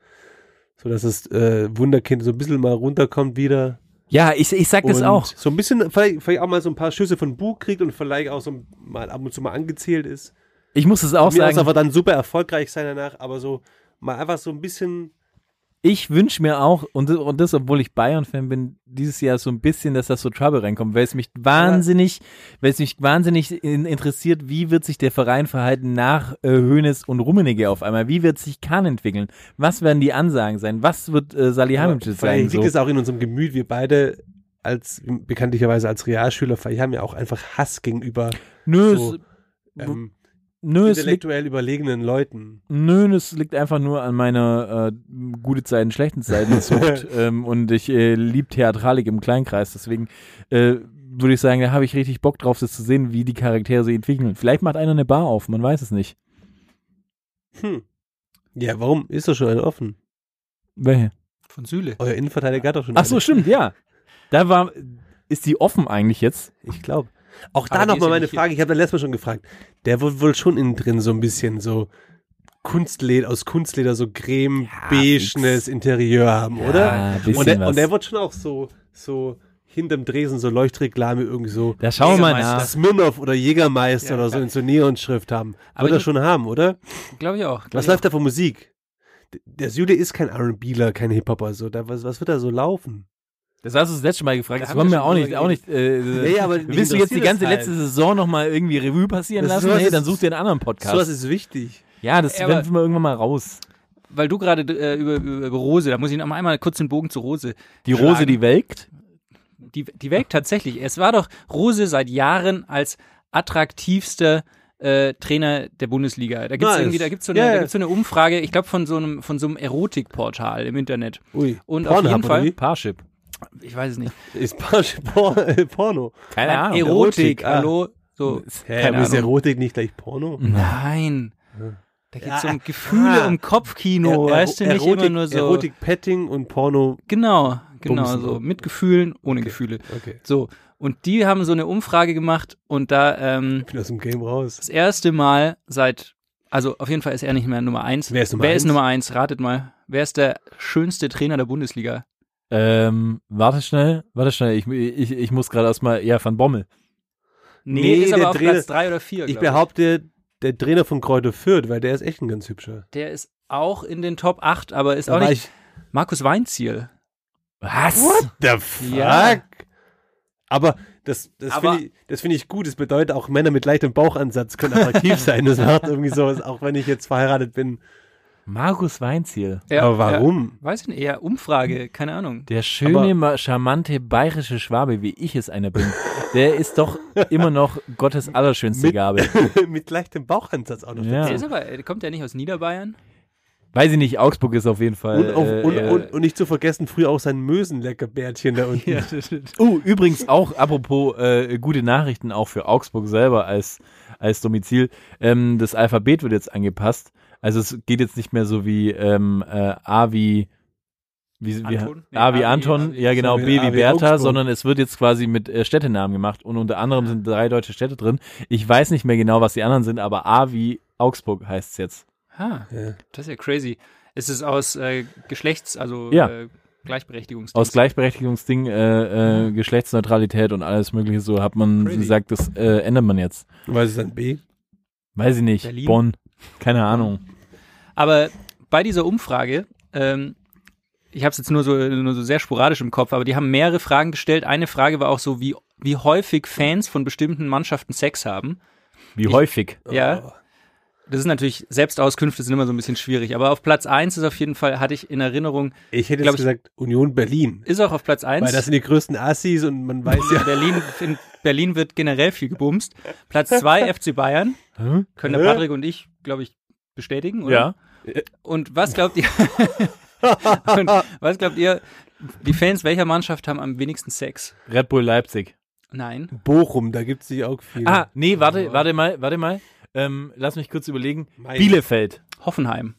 [SPEAKER 2] So dass das äh, Wunderkind so ein bisschen mal runterkommt wieder.
[SPEAKER 1] Ja, ich, ich sag das
[SPEAKER 2] und
[SPEAKER 1] auch.
[SPEAKER 2] So ein bisschen, vielleicht, vielleicht auch mal so ein paar Schüsse von Bug kriegt und vielleicht auch so mal ab und zu mal angezählt ist.
[SPEAKER 1] Ich muss es auch
[SPEAKER 2] Mir
[SPEAKER 1] sagen.
[SPEAKER 2] aber dann super erfolgreich sein danach, aber so mal einfach so ein bisschen.
[SPEAKER 1] Ich wünsche mir auch, und, das- und das, obwohl ich Bayern-Fan bin, dieses Jahr so ein bisschen, dass das so Trouble reinkommt, weil es mich wahnsinnig, weil es mich wahnsinnig in, interessiert, wie wird sich der Verein verhalten nach äh, Hoeneß und Rummenigge auf einmal? Wie wird sich Kahn entwickeln? Was werden die Ansagen sein? Was wird äh, Salihamidzic sagen?
[SPEAKER 2] Vielleicht liegt
[SPEAKER 1] So?
[SPEAKER 2] es auch in unserem Gemüt. Wir beide als bekanntlicherweise als Realschüler, vielleicht haben wir auch einfach Hass gegenüber
[SPEAKER 1] Nö,
[SPEAKER 2] so, ähm,
[SPEAKER 1] nö, es liegt,
[SPEAKER 2] intellektuell überlegenen Leuten.
[SPEAKER 1] nö, es liegt einfach nur an meiner äh, gute Zeiten, schlechten Zeiten Sucht, ähm, und ich äh, lieb Theatralik im Kleinkreis, deswegen äh, würde ich sagen, da habe ich richtig Bock drauf, das zu sehen, wie die Charaktere sich entwickeln. Vielleicht macht einer eine Bar auf, man weiß es nicht.
[SPEAKER 2] Hm. Ja, warum ist doch schon eine offen?
[SPEAKER 1] Welche?
[SPEAKER 3] Von Süle.
[SPEAKER 2] Euer Innenverteidiger hat doch schon
[SPEAKER 1] Ach so,
[SPEAKER 2] eine.
[SPEAKER 1] stimmt, ja. Da war, ist die offen eigentlich jetzt?
[SPEAKER 2] Ich glaube. Auch da nochmal
[SPEAKER 3] ja
[SPEAKER 2] meine
[SPEAKER 3] hier.
[SPEAKER 2] Frage, ich habe da letztes Mal schon gefragt. Der wird wohl schon innen drin so ein bisschen so Kunstleder, aus Kunstleder so creme beigenes Interieur haben, oder?
[SPEAKER 1] ein bisschen
[SPEAKER 2] Und der,
[SPEAKER 1] was.
[SPEAKER 2] und der wird schon auch so, so hinterm Dresen so Leuchtreklame irgendwie so
[SPEAKER 1] Da schauen wir mal nach.
[SPEAKER 2] Smirnoff oder Jägermeister
[SPEAKER 3] Ja,
[SPEAKER 2] oder so in so Neonschrift haben.
[SPEAKER 3] Aber
[SPEAKER 2] Wird er schon haben, oder?
[SPEAKER 3] Glaube ich auch. glaub
[SPEAKER 2] Was
[SPEAKER 3] ich
[SPEAKER 2] läuft da für Musik? Der Süle ist kein R&Bler, kein Hip-Hopper, so. Da, was, was wird da so laufen?
[SPEAKER 1] Das hast du das letzte Mal gefragt.
[SPEAKER 3] Da
[SPEAKER 1] Das wollen
[SPEAKER 3] wir
[SPEAKER 1] auch nicht, auch nicht. Äh,
[SPEAKER 2] Nee, aber
[SPEAKER 1] willst du jetzt die ganze
[SPEAKER 2] halt.
[SPEAKER 1] letzte Saison nochmal irgendwie Revue passieren
[SPEAKER 2] Das
[SPEAKER 1] lassen? Nee, dann such dir einen anderen Podcast.
[SPEAKER 2] Sowas ist wichtig.
[SPEAKER 1] ja, das
[SPEAKER 3] Ja,
[SPEAKER 1] werden wir irgendwann mal raus.
[SPEAKER 3] weil du gerade äh, über, über, über Rose, da muss ich noch mal einmal kurz den Bogen zu Rose.
[SPEAKER 1] Die
[SPEAKER 3] schlagen.
[SPEAKER 1] Rose, die welkt.
[SPEAKER 3] Die, die welkt tatsächlich. Es war doch Rose seit Jahren als attraktivster äh, Trainer der Bundesliga. Da gibt's
[SPEAKER 2] Nice.
[SPEAKER 3] irgendwie, da gibt's so eine, da gibt's so eine Umfrage, ich glaube von so einem von so einem Erotikportal im Internet.
[SPEAKER 2] Ui.
[SPEAKER 3] Und auf
[SPEAKER 2] Pornhub,
[SPEAKER 3] jeden
[SPEAKER 2] oder
[SPEAKER 3] Fall?
[SPEAKER 1] Parship.
[SPEAKER 3] Ich weiß es nicht.
[SPEAKER 2] Ist Por äh, Porno.
[SPEAKER 1] Keine Ahnung.
[SPEAKER 3] Erotik,
[SPEAKER 2] ah.
[SPEAKER 3] hallo, so
[SPEAKER 2] Hä,
[SPEAKER 3] keine
[SPEAKER 2] aber ist. Erotik nicht gleich Porno?
[SPEAKER 3] Nein. Da geht's
[SPEAKER 2] Ja,
[SPEAKER 3] um Gefühle,
[SPEAKER 2] ah.
[SPEAKER 3] um Kopfkino,
[SPEAKER 2] Er-
[SPEAKER 3] weißt du, nicht
[SPEAKER 2] Erotik,
[SPEAKER 3] immer nur so.
[SPEAKER 2] Erotik, Petting und Porno.
[SPEAKER 3] Genau, genau,
[SPEAKER 2] Bumsen.
[SPEAKER 3] so mit Gefühlen, ohne Gefühle.
[SPEAKER 2] Okay.
[SPEAKER 3] So, und die haben so eine Umfrage gemacht und da ähm,
[SPEAKER 2] Ich bin aus dem Game raus.
[SPEAKER 3] das erste Mal seit, also auf jeden Fall ist er nicht mehr Nummer eins.
[SPEAKER 2] Wer ist Nummer
[SPEAKER 3] Wer ist
[SPEAKER 2] eins?
[SPEAKER 3] Nummer eins? Ratet mal. Wer ist der schönste Trainer der Bundesliga?
[SPEAKER 1] Ähm, warte schnell, warte schnell. Ich, ich, ich muss gerade erstmal, ja, Van Bommel.
[SPEAKER 3] Nee,
[SPEAKER 2] Nee,
[SPEAKER 3] ist aber
[SPEAKER 2] der
[SPEAKER 3] auf
[SPEAKER 2] Trainer-
[SPEAKER 3] Platz drei oder vier.
[SPEAKER 2] Ich
[SPEAKER 3] glaub
[SPEAKER 2] behaupte, der Trainer von Kräuter Fürth, weil der ist echt ein ganz hübscher.
[SPEAKER 3] Der ist auch in den Top 8, aber ist
[SPEAKER 2] Da
[SPEAKER 3] auch nicht.
[SPEAKER 2] ich,
[SPEAKER 3] Markus Weinziel.
[SPEAKER 1] Was?
[SPEAKER 2] the fuck?
[SPEAKER 3] Ja.
[SPEAKER 2] Aber das, das finde ich, das finde ich gut. Das bedeutet auch, Männer mit leichtem Bauchansatz können attraktiv sein. Das macht irgendwie sowas, auch wenn ich jetzt verheiratet bin.
[SPEAKER 1] Markus Weinziel.
[SPEAKER 3] Ja,
[SPEAKER 2] Aber warum?
[SPEAKER 3] Ja, weiß ich nicht, eher Umfrage, keine Ahnung.
[SPEAKER 1] Der schöne,
[SPEAKER 2] Aber-
[SPEAKER 1] ma- charmante bayerische Schwabe, wie ich es einer bin, der ist doch immer noch Gottes allerschönste
[SPEAKER 2] Mit-
[SPEAKER 1] Gabe.
[SPEAKER 2] mit leichtem Bauchansatz auch noch.
[SPEAKER 1] Ja.
[SPEAKER 3] Der ist aber, äh, kommt der nicht aus Niederbayern?
[SPEAKER 1] Weiß ich nicht, Augsburg ist auf jeden Fall.
[SPEAKER 2] Und, auf,
[SPEAKER 1] äh,
[SPEAKER 2] und,
[SPEAKER 1] äh,
[SPEAKER 2] und, und nicht zu vergessen, früher auch sein Mösenleckerbärtchen da unten.
[SPEAKER 1] Oh, übrigens auch, apropos äh, gute Nachrichten auch für Augsburg selber als, als Domizil. Ähm, das Alphabet wird jetzt angepasst. Also es geht jetzt nicht mehr so wie ähm, äh, A wie, wie, wie
[SPEAKER 3] Anton? Nee,
[SPEAKER 1] A wie Anton, ja genau,
[SPEAKER 2] so wie
[SPEAKER 1] B wie Bertha, sondern es wird jetzt quasi mit äh, Städtenamen gemacht und unter anderem sind drei deutsche Städte drin. Ich weiß nicht mehr genau, was die anderen sind, aber A wie Augsburg heißt es jetzt.
[SPEAKER 3] Ah,
[SPEAKER 2] Ja.
[SPEAKER 3] das ist ja crazy. Ist es aus äh, Geschlechts-, also
[SPEAKER 1] Ja.
[SPEAKER 3] äh, Gleichberechtigungsdienst?
[SPEAKER 1] Aus Gleichberechtigungsding, äh, äh, Geschlechtsneutralität und alles mögliche so hat man
[SPEAKER 3] Crazy.
[SPEAKER 1] gesagt, das äh, ändert man jetzt.
[SPEAKER 2] Was ist dann B?
[SPEAKER 1] Weiß ich nicht.
[SPEAKER 3] Berlin?
[SPEAKER 1] Bonn. Keine Ahnung.
[SPEAKER 3] Aber bei dieser Umfrage, ähm, ich habe es jetzt nur so, nur so sehr sporadisch im Kopf, aber die haben mehrere Fragen gestellt. Eine Frage war auch so, wie, wie häufig Fans von bestimmten Mannschaften Sex haben.
[SPEAKER 1] Wie
[SPEAKER 3] Ich-
[SPEAKER 1] häufig.
[SPEAKER 3] Ja. Das ist natürlich, Selbstauskünfte sind immer so ein bisschen schwierig. Aber auf Platz eins ist auf jeden Fall, hatte ich in Erinnerung,
[SPEAKER 2] Ich hätte jetzt
[SPEAKER 3] ich-
[SPEAKER 2] gesagt Union Berlin.
[SPEAKER 3] ist auch auf Platz eins.
[SPEAKER 2] Weil das sind die größten Assis und man weiß ja.
[SPEAKER 3] Berlin, in Berlin wird generell viel gebumst. Platz zwei FC Bayern.
[SPEAKER 1] Hä?
[SPEAKER 3] Können der? Patrick und ich, glaube ich, bestätigen, oder?
[SPEAKER 1] Ja.
[SPEAKER 3] Und was glaubt ihr? und was glaubt ihr? Die Fans welcher Mannschaft haben am wenigsten Sex?
[SPEAKER 1] Red Bull Leipzig.
[SPEAKER 3] Nein.
[SPEAKER 2] Bochum, da gibt es sich auch viel.
[SPEAKER 1] Ah, nee, warte, warte mal, warte mal. Ähm, lass mich kurz überlegen.
[SPEAKER 2] Mein-
[SPEAKER 1] Bielefeld.
[SPEAKER 3] Hoffenheim.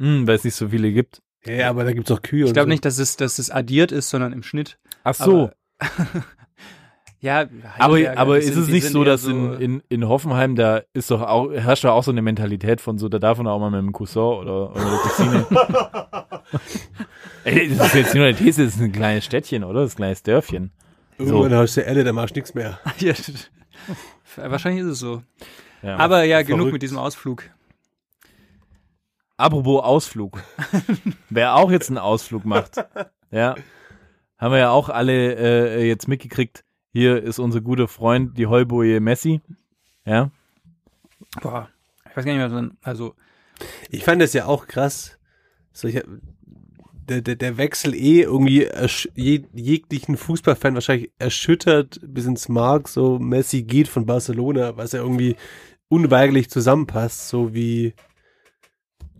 [SPEAKER 1] Hm, weil es nicht so viele gibt.
[SPEAKER 2] Ja, aber da gibt es auch Kühe
[SPEAKER 3] Ich glaube
[SPEAKER 2] so.
[SPEAKER 3] nicht, dass es, dass es addiert ist, sondern im Schnitt.
[SPEAKER 1] Ach so.
[SPEAKER 3] Ja,
[SPEAKER 1] aber
[SPEAKER 3] Heidelberger,
[SPEAKER 1] aber ist
[SPEAKER 3] sind-
[SPEAKER 1] es
[SPEAKER 3] die
[SPEAKER 1] nicht so, dass in, in, in Hoffenheim, da ist doch auch, herrscht doch auch so eine Mentalität von so, da darf man auch mal mit dem Cousin oder, oder der Cousine. Ey, das ist jetzt nur eine These, das ist ein kleines Städtchen, oder? Das ist ein kleines Dörfchen.
[SPEAKER 2] Irgendwann hast du Elle, da machst du nichts mehr.
[SPEAKER 3] Ja, wahrscheinlich ist es so.
[SPEAKER 1] Ja.
[SPEAKER 3] Aber ja, genug
[SPEAKER 2] Verrückt.
[SPEAKER 3] mit diesem Ausflug.
[SPEAKER 1] Apropos Ausflug. Wer auch jetzt einen Ausflug macht, ja, haben wir ja auch alle äh, jetzt mitgekriegt. Hier ist unser guter Freund, die Heuboje Messi. Ja.
[SPEAKER 3] Boah, ich weiß gar nicht mehr, was man, also,
[SPEAKER 2] Ich fand das ja auch krass. So, ich, der, der, der Wechsel eh irgendwie je, jeglichen Fußballfan wahrscheinlich erschüttert bis ins Mark. So Messi geht von Barcelona, was ja irgendwie unweigerlich zusammenpasst, so wie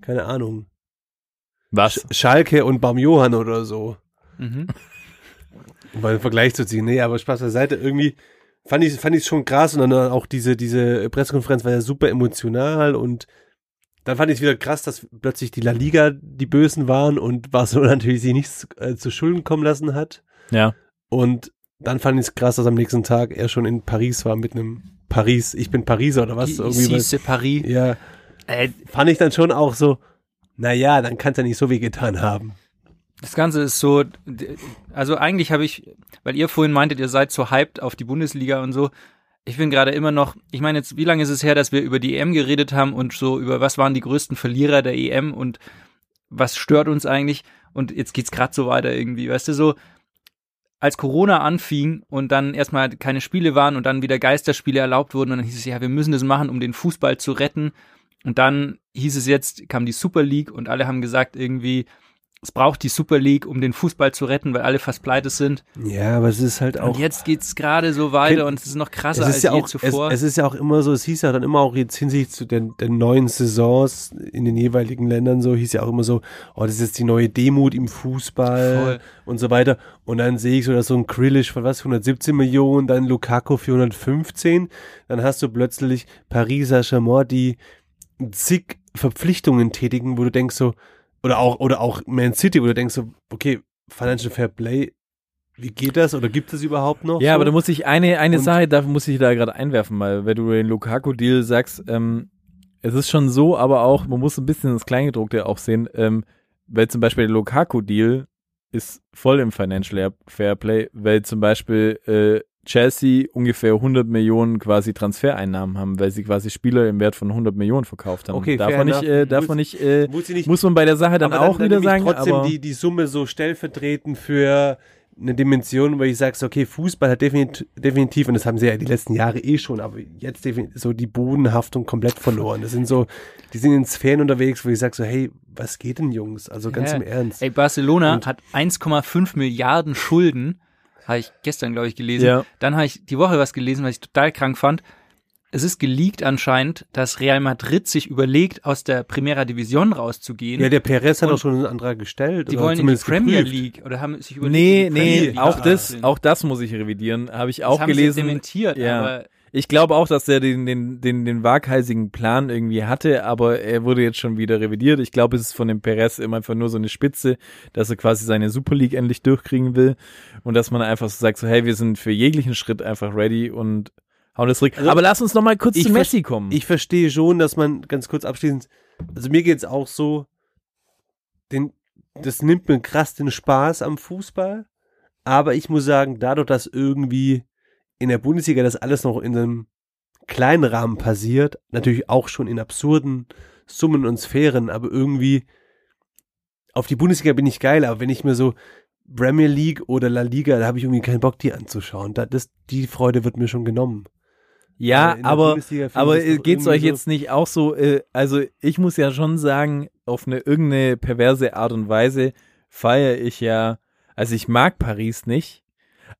[SPEAKER 2] keine Ahnung
[SPEAKER 1] Was?
[SPEAKER 2] Sch Schalke und Baum Johann oder so.
[SPEAKER 3] mhm.
[SPEAKER 2] Um mal einen Vergleich zu ziehen. Nee, aber Spaß beiseite. Irgendwie fand ich fand ich schon krass und dann auch diese diese Pressekonferenz war ja super emotional und dann fand ich es wieder krass, dass plötzlich die La Liga die Bösen waren und Barcelona natürlich sich nichts äh, zu Schulden kommen lassen hat.
[SPEAKER 1] Ja.
[SPEAKER 2] Und dann fand ich es krass, dass am nächsten Tag er schon in Paris war mit einem Paris, ich bin Pariser oder was? Irgendwie was,
[SPEAKER 3] Paris.
[SPEAKER 2] ja.
[SPEAKER 3] Ey,
[SPEAKER 2] fand ich dann schon auch so, naja, dann kann es ja nicht so weh getan haben.
[SPEAKER 3] Das Ganze ist so, also eigentlich habe ich, weil ihr vorhin meintet, ihr seid so hyped auf die Bundesliga und so. Ich bin gerade immer noch, ich meine jetzt, wie lange ist es her, dass wir über die EM geredet haben und so über was waren die größten Verlierer der EM und was stört uns eigentlich? Und jetzt geht's gerade so weiter irgendwie, weißt du, so als Corona anfing und dann erstmal keine Spiele waren und dann wieder Geisterspiele erlaubt wurden und dann hieß es ja, wir müssen das machen, um den Fußball zu retten. Und dann hieß es jetzt, kam die Super League und alle haben gesagt irgendwie, es braucht die Super League, um den Fußball zu retten, weil alle fast pleite sind.
[SPEAKER 2] Ja, aber es ist halt auch.
[SPEAKER 3] Und jetzt geht's gerade so weiter
[SPEAKER 2] Kind-
[SPEAKER 3] und es ist noch krasser
[SPEAKER 2] es
[SPEAKER 3] als
[SPEAKER 2] ist ja
[SPEAKER 3] je
[SPEAKER 2] auch, es,
[SPEAKER 3] zuvor.
[SPEAKER 2] es ist ja auch immer so, es hieß ja dann immer auch jetzt hinsichtlich zu den, den neuen Saisons in den jeweiligen Ländern so, hieß ja auch immer so, oh, das ist jetzt die neue Demut im Fußball
[SPEAKER 3] Voll.
[SPEAKER 2] und so weiter. Und dann sehe ich so, dass so ein Grillish von was, 117 Millionen, dann Lukaku für 115, dann hast du plötzlich Paris Saint-Germain, die zig Verpflichtungen tätigen, wo du denkst so, oder auch, oder auch Man City, wo du denkst so, okay, Financial Fair Play, wie geht das oder gibt es überhaupt noch?
[SPEAKER 1] Ja,
[SPEAKER 2] so?
[SPEAKER 1] aber da muss ich eine, eine
[SPEAKER 2] Und-
[SPEAKER 1] Sache, da muss ich da gerade einwerfen, weil wenn du den Lukaku-Deal sagst, ähm, es ist schon so, aber auch, man muss ein bisschen das Kleingedruckte auch sehen, ähm, weil zum Beispiel der Lukaku-Deal ist voll im Financial Fairplay, weil zum Beispiel äh, Chelsea ungefähr 100 Millionen quasi Transfereinnahmen haben, weil sie quasi Spieler im Wert von 100 Millionen verkauft haben.
[SPEAKER 2] Okay,
[SPEAKER 1] darf man nicht, äh, darf
[SPEAKER 2] Muss-
[SPEAKER 1] man nicht, äh,
[SPEAKER 2] muss, nicht
[SPEAKER 1] muss man bei der Sache dann
[SPEAKER 2] aber
[SPEAKER 1] auch wieder
[SPEAKER 2] nehme ich
[SPEAKER 1] sagen,
[SPEAKER 2] trotzdem
[SPEAKER 1] aber
[SPEAKER 2] die, die Summe so stellvertretend für eine Dimension, wo ich sage, so, okay, Fußball hat definitiv, definitiv, und das haben sie ja die letzten Jahre eh schon, aber jetzt so die Bodenhaftung komplett verloren. Das sind so, die sind in Sphären unterwegs, wo ich sage so, hey, was geht denn, Jungs? Also ganz
[SPEAKER 3] Ja.
[SPEAKER 2] im Ernst.
[SPEAKER 3] Ey, Barcelona
[SPEAKER 2] Und-
[SPEAKER 3] hat 1,5 Milliarden Schulden. Habe ich gestern, glaube ich, gelesen.
[SPEAKER 1] Ja.
[SPEAKER 3] Dann habe ich die Woche was gelesen, was ich total krank fand. Es ist geleakt anscheinend, dass Real Madrid sich überlegt, aus der Primera Division rauszugehen.
[SPEAKER 2] Ja, der Perez hat doch schon einen Antrag gestellt.
[SPEAKER 3] die
[SPEAKER 2] oder
[SPEAKER 3] wollen in die
[SPEAKER 2] zumindest
[SPEAKER 3] Premier
[SPEAKER 2] geprüft.
[SPEAKER 3] League oder haben sich überlegt,
[SPEAKER 1] Nee, nee, auch das, auch das muss ich revidieren. Habe ich
[SPEAKER 3] Das
[SPEAKER 1] auch
[SPEAKER 3] haben sie
[SPEAKER 1] gelesen.
[SPEAKER 3] dementiert,
[SPEAKER 1] Ja.
[SPEAKER 3] aber
[SPEAKER 1] Ich glaube auch, dass er den, den, den, den waghalsigen Plan irgendwie hatte, aber er wurde jetzt schon wieder revidiert. Ich glaube, es ist von dem Perez immer einfach nur so eine Spitze, dass er quasi seine Super League endlich durchkriegen will und dass man einfach so sagt, so hey, wir sind für jeglichen Schritt einfach ready und hauen das zurück.
[SPEAKER 2] Also,
[SPEAKER 1] aber lass uns noch mal kurz zu Messi kommen.
[SPEAKER 2] Ich verstehe schon, dass man ganz kurz abschließend, also mir geht's auch so, den, das nimmt mir krass den Spaß am Fußball, aber ich muss sagen, dadurch, dass irgendwie in der Bundesliga das alles noch in einem kleinen Rahmen passiert, natürlich auch schon in absurden Summen und Sphären, aber irgendwie auf die Bundesliga bin ich geil, aber wenn ich mir so Premier League oder La Liga, da habe ich irgendwie keinen Bock, die anzuschauen. Da, das, die Freude wird mir schon genommen.
[SPEAKER 1] ja,
[SPEAKER 2] der
[SPEAKER 1] aber Aber geht's
[SPEAKER 2] irgendwie
[SPEAKER 1] euch
[SPEAKER 2] so-
[SPEAKER 1] jetzt nicht auch so, äh, also ich muss ja schon sagen, auf eine irgendeine perverse Art und Weise feiere ich ja, also ich mag Paris nicht,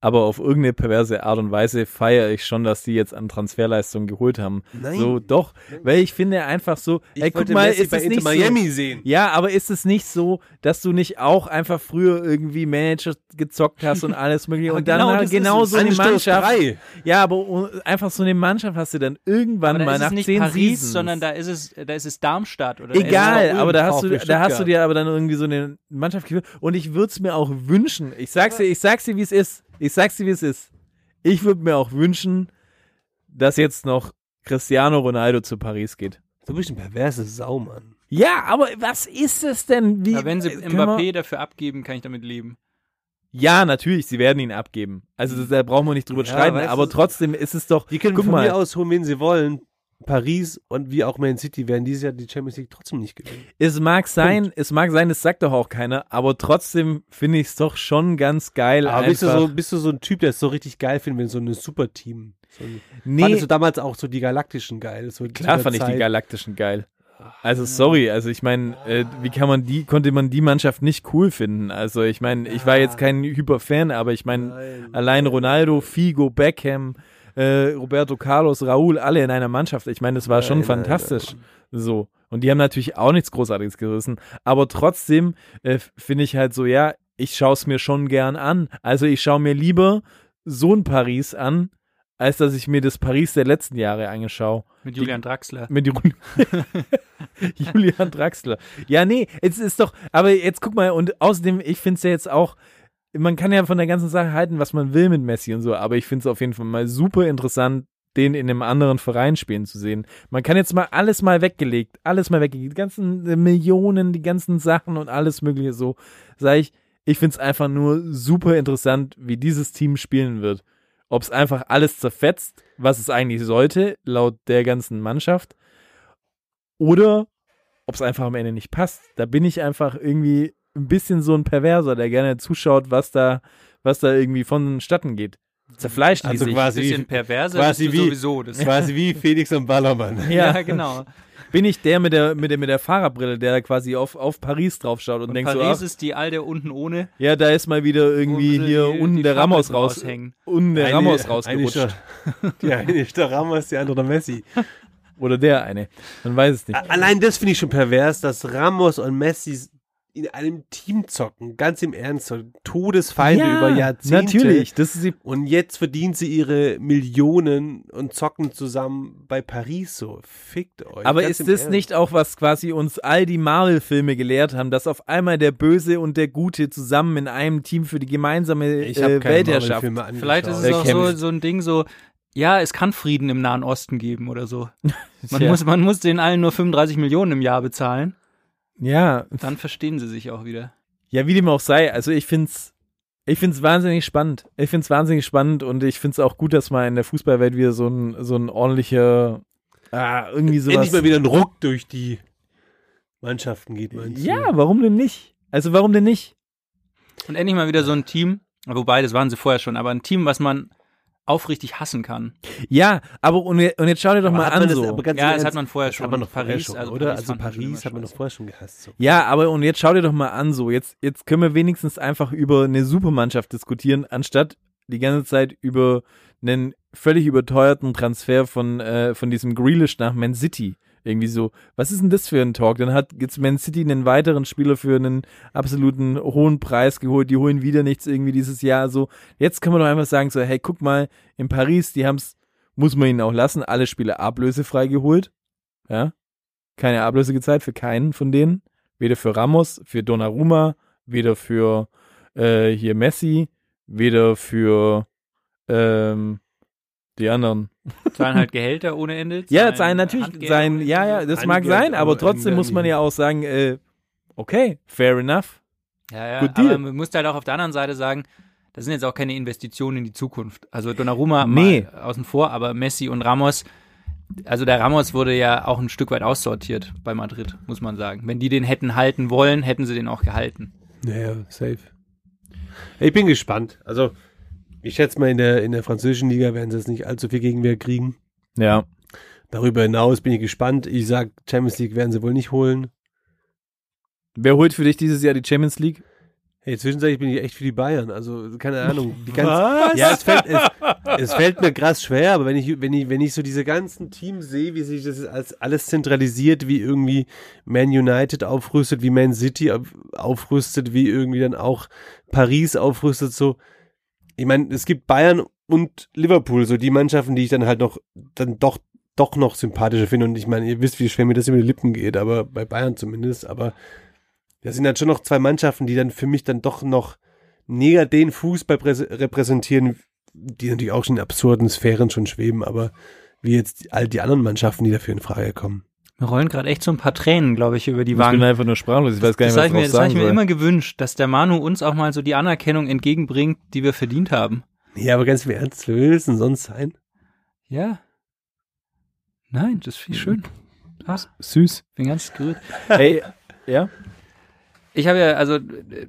[SPEAKER 1] aber auf irgendeine perverse Art und Weise feiere ich schon, dass die jetzt an Transferleistungen geholt haben.
[SPEAKER 2] Nein.
[SPEAKER 1] So, doch, weil ich finde einfach so,
[SPEAKER 2] Ich
[SPEAKER 1] ey, guck
[SPEAKER 2] wollte
[SPEAKER 1] mal,
[SPEAKER 2] Messi
[SPEAKER 1] ist
[SPEAKER 2] bei
[SPEAKER 1] es
[SPEAKER 2] Inter
[SPEAKER 1] nicht
[SPEAKER 2] Miami
[SPEAKER 1] so,
[SPEAKER 2] sehen.
[SPEAKER 1] ja, aber ist es nicht so, dass du nicht auch einfach früher irgendwie Manager gezockt hast und alles mögliche und dann
[SPEAKER 3] genau
[SPEAKER 1] halt
[SPEAKER 3] das
[SPEAKER 1] genau so eine Mannschaft,
[SPEAKER 2] drei.
[SPEAKER 1] ja, aber einfach so eine Mannschaft hast du dann irgendwann
[SPEAKER 3] aber da
[SPEAKER 1] mal
[SPEAKER 3] ist
[SPEAKER 1] nach
[SPEAKER 3] es nicht
[SPEAKER 1] zehn
[SPEAKER 3] Paris,
[SPEAKER 1] Seasons.
[SPEAKER 3] sondern da ist es, da ist es Darmstadt oder da
[SPEAKER 1] Egal,
[SPEAKER 3] es
[SPEAKER 1] aber da hast du, da hast du dir aber dann irgendwie so eine Mannschaft geführt. Und ich würde es mir auch wünschen. Ich sag's dir, ich sag's dir, wie es ist. Ich sag's dir, wie es ist. Ich würde mir auch wünschen, dass jetzt noch Cristiano Ronaldo zu Paris geht.
[SPEAKER 2] Du bist ein perverse Sau, Mann.
[SPEAKER 1] Ja, aber was ist es denn? Wie,
[SPEAKER 3] Ja, wenn sie
[SPEAKER 1] äh,
[SPEAKER 3] Mbappé dafür abgeben, kann ich damit leben.
[SPEAKER 1] Ja, natürlich, sie werden ihn abgeben. Also das, da brauchen wir nicht drüber
[SPEAKER 2] Ja,
[SPEAKER 1] streiten. Aber trotzdem ist es doch.
[SPEAKER 2] Die können
[SPEAKER 1] guck
[SPEAKER 2] von
[SPEAKER 1] mal,
[SPEAKER 2] mir aus holen, wen sie wollen. Paris und wie auch Man City werden dieses Jahr die Champions League trotzdem nicht gewinnen.
[SPEAKER 1] Es mag sein, es mag sein, das sagt doch auch keiner, aber trotzdem finde ich es doch schon ganz geil.
[SPEAKER 2] Aber bist du, so, bist du so ein Typ, der es so richtig geil findet, wenn so ein Superteam. So ein,
[SPEAKER 1] nee,
[SPEAKER 2] Fandest du damals auch so die Galaktischen geil? So
[SPEAKER 1] klar fand ich die
[SPEAKER 2] Zeit?
[SPEAKER 1] Galaktischen geil. Also sorry, also ich meine, äh, wie kann man die, konnte man die Mannschaft nicht cool finden? Also ich meine, ich war jetzt kein Hyperfan, aber ich meine, allein Ronaldo, Figo, Beckham, äh, Roberto Carlos, Raúl, alle in einer Mannschaft. Ich meine, das war schon
[SPEAKER 2] nein,
[SPEAKER 1] fantastisch. So. Und die haben natürlich auch nichts Großartiges gerissen. Aber trotzdem äh, finde ich halt so, ja, ich schaue es mir schon gern an. Also ich schaue mir lieber so ein Paris an, als dass ich mir das Paris der letzten Jahre angeschaue.
[SPEAKER 3] Mit Julian Draxler.
[SPEAKER 1] Mit Ju- Julian Draxler. Ja, nee, jetzt ist doch, aber jetzt guck mal, und außerdem, ich finde es ja jetzt auch, man kann ja von der ganzen Sache halten, was man will mit Messi und so, aber ich finde es auf jeden Fall mal super interessant, den in einem anderen Verein spielen zu sehen. Man kann jetzt mal alles mal weggelegt, alles mal weggelegt, die ganzen äh, Millionen, die ganzen Sachen und alles mögliche so. Sag ich, ich find's einfach nur super interessant, wie dieses Team spielen wird. Ob es einfach alles zerfetzt, was es eigentlich sollte, laut der ganzen Mannschaft, oder ob es einfach am Ende nicht passt. Da bin ich einfach irgendwie ein bisschen so ein Perverser, der gerne zuschaut, was da, was da irgendwie vonstatten geht. Zerfleischen
[SPEAKER 2] Also
[SPEAKER 1] die sich.
[SPEAKER 2] quasi-
[SPEAKER 3] bisschen perverser
[SPEAKER 2] quasi
[SPEAKER 3] bist du
[SPEAKER 2] wie-
[SPEAKER 3] sowieso. Das
[SPEAKER 2] Quasi wie Felix und Ballermann.
[SPEAKER 3] ja, genau.
[SPEAKER 1] Bin ich der mit der, mit der, mit der Fahrerbrille, der da quasi auf, auf Paris draufschaut und,
[SPEAKER 3] Und
[SPEAKER 1] denkt
[SPEAKER 3] Paris
[SPEAKER 1] so, ach,
[SPEAKER 3] ist die alte unten ohne.
[SPEAKER 1] ja, da ist mal wieder irgendwie
[SPEAKER 3] ein
[SPEAKER 1] hier
[SPEAKER 3] die-
[SPEAKER 1] unten
[SPEAKER 3] die
[SPEAKER 1] der Ramos raus, unten der
[SPEAKER 2] Eine-
[SPEAKER 1] Ramos
[SPEAKER 2] eine
[SPEAKER 1] rausgerutscht.
[SPEAKER 2] ist der- Die eine ist der Ramos, die andere der Messi.
[SPEAKER 1] Oder der eine. Man weiß es nicht.
[SPEAKER 2] Allein das finde ich schon pervers, dass Ramos und Messi in einem Team zocken. Ganz im Ernst. So Todesfeinde über Jahrzehnte.
[SPEAKER 1] Natürlich. Das ist die,
[SPEAKER 2] Und jetzt verdienen sie ihre Millionen und zocken zusammen bei Paris so. Fickt euch.
[SPEAKER 1] aber ist das
[SPEAKER 2] Ernst.
[SPEAKER 1] nicht auch, was quasi uns all die Marvel-Filme gelehrt haben, dass auf einmal der Böse und der Gute zusammen in einem Team für die gemeinsame
[SPEAKER 2] Ich
[SPEAKER 1] äh, Weltherrschaft.
[SPEAKER 3] Vielleicht ist es
[SPEAKER 1] Wer
[SPEAKER 3] auch so, so ein Ding so, ja, es kann Frieden im Nahen Osten geben oder so. Man,
[SPEAKER 1] Tja.
[SPEAKER 3] muss, man muss den allen nur 35 Millionen im Jahr bezahlen.
[SPEAKER 1] Ja,
[SPEAKER 3] Dann verstehen sie sich auch wieder.
[SPEAKER 1] Ja, wie dem auch sei. Also ich find's, ich find's wahnsinnig spannend. Ich find's wahnsinnig spannend und ich find's auch gut, dass mal in der Fußballwelt wieder so ein, so ein ordentlicher, ah, irgendwie sowas.
[SPEAKER 2] Endlich mal wieder ein Ruck durch die Mannschaften geht, meinst du?
[SPEAKER 1] ja, warum denn nicht? Also warum denn nicht?
[SPEAKER 3] Und endlich mal wieder so ein Team, wobei, das waren sie vorher schon, aber ein Team, was man aufrichtig hassen kann.
[SPEAKER 1] Ja, aber und, und jetzt schau dir doch
[SPEAKER 2] Aber
[SPEAKER 1] mal an
[SPEAKER 2] das-
[SPEAKER 1] so.
[SPEAKER 2] aber ganz
[SPEAKER 3] Ja, das
[SPEAKER 2] Ernst,
[SPEAKER 3] hat man vorher schon.
[SPEAKER 2] Hat man doch vorher
[SPEAKER 3] Paris,
[SPEAKER 2] schon,
[SPEAKER 3] also
[SPEAKER 2] oder?
[SPEAKER 3] Paris
[SPEAKER 2] also Paris hat man doch
[SPEAKER 3] scheiße.
[SPEAKER 2] vorher schon gehasst. So.
[SPEAKER 1] Ja, aber und jetzt schau dir doch mal an so. Jetzt, jetzt können wir wenigstens einfach über eine Supermannschaft diskutieren, anstatt die ganze Zeit über einen völlig überteuerten Transfer von, äh, von diesem Grealish nach Man City. Irgendwie so, was ist denn das für ein Talk? Dann hat jetzt Man City einen weiteren Spieler für einen absoluten hohen Preis geholt, die holen wieder nichts irgendwie dieses Jahr so. Jetzt kann man doch einfach sagen so, hey, guck mal, in Paris, die haben's, muss man ihnen auch lassen, alle Spiele ablösefrei geholt. Ja. Keine Ablöse gezahlt für keinen von denen. Weder für Ramos, für Donnarumma, weder für äh, hier Messi, weder für ähm, die anderen.
[SPEAKER 3] Zahlen halt Gehälter ohne Ende.
[SPEAKER 1] Ja,
[SPEAKER 3] zahlen
[SPEAKER 1] natürlich,
[SPEAKER 3] Handgelder
[SPEAKER 1] sein, ja, ja, das mag
[SPEAKER 2] Handgeld,
[SPEAKER 1] sein, aber
[SPEAKER 2] aber
[SPEAKER 1] trotzdem muss man ja auch sagen, äh, okay, fair enough.
[SPEAKER 3] Ja, ja,
[SPEAKER 1] Good
[SPEAKER 3] aber
[SPEAKER 1] deal.
[SPEAKER 3] man muss halt auch auf der anderen Seite sagen, das sind jetzt auch keine Investitionen in die Zukunft. Also Donnarumma
[SPEAKER 1] Nee.
[SPEAKER 3] mal außen vor, aber Messi und Ramos, also der Ramos wurde ja auch ein Stück weit aussortiert bei Madrid, muss man sagen. Wenn die den hätten halten wollen, hätten sie den auch gehalten.
[SPEAKER 2] Naja, safe. Ich bin gespannt. Also, ich schätze mal, in der, in der französischen Liga werden sie jetzt nicht allzu viel Gegenwehr kriegen.
[SPEAKER 1] Ja.
[SPEAKER 2] Darüber hinaus bin ich gespannt. Ich sag, Champions League werden sie wohl nicht holen.
[SPEAKER 1] Wer holt für dich dieses Jahr die Champions League?
[SPEAKER 2] Hey, zwischenzeitlich bin ich echt für die Bayern. Also, keine Ahnung. Die ganzen,
[SPEAKER 1] Was?
[SPEAKER 2] Ja, es fällt, es, es fällt mir krass schwer, aber wenn ich, wenn ich, wenn ich so diese ganzen Teams sehe, wie sich das als alles zentralisiert, wie irgendwie Man United aufrüstet, wie Man City auf- aufrüstet, wie irgendwie dann auch Paris aufrüstet, so. Ich meine, es gibt Bayern und Liverpool, so die Mannschaften, die ich dann halt noch, dann doch, doch noch sympathischer finde. Und ich meine, ihr wisst, wie schwer mir das über die Lippen geht, aber bei Bayern zumindest, aber das sind dann schon noch zwei Mannschaften, die dann für mich dann doch noch näher den Fußball präse- repräsentieren, die natürlich auch schon in absurden Sphären schon schweben, aber wie jetzt all die anderen Mannschaften, die dafür in Frage kommen.
[SPEAKER 3] Mir rollen gerade echt so ein paar Tränen, glaube ich, über die
[SPEAKER 1] Ich bin
[SPEAKER 3] Wangen.
[SPEAKER 1] einfach nur sprachlos. Ich weiß gar
[SPEAKER 3] Das
[SPEAKER 1] nicht,
[SPEAKER 3] habe
[SPEAKER 1] was
[SPEAKER 3] ich mir, das
[SPEAKER 1] drauf
[SPEAKER 3] hab ich mir
[SPEAKER 1] soll.
[SPEAKER 3] immer gewünscht, dass der Manu uns auch mal so die Anerkennung entgegenbringt, die wir verdient haben.
[SPEAKER 2] Ja, aber ganz im Ernst, wer will es denn sonst sein?
[SPEAKER 3] Ja. Nein, das ist viel schön. Ach,
[SPEAKER 1] Süß.
[SPEAKER 3] bin ganz gerührt.
[SPEAKER 1] Ey, ja?
[SPEAKER 3] Ich habe ja, also, äh,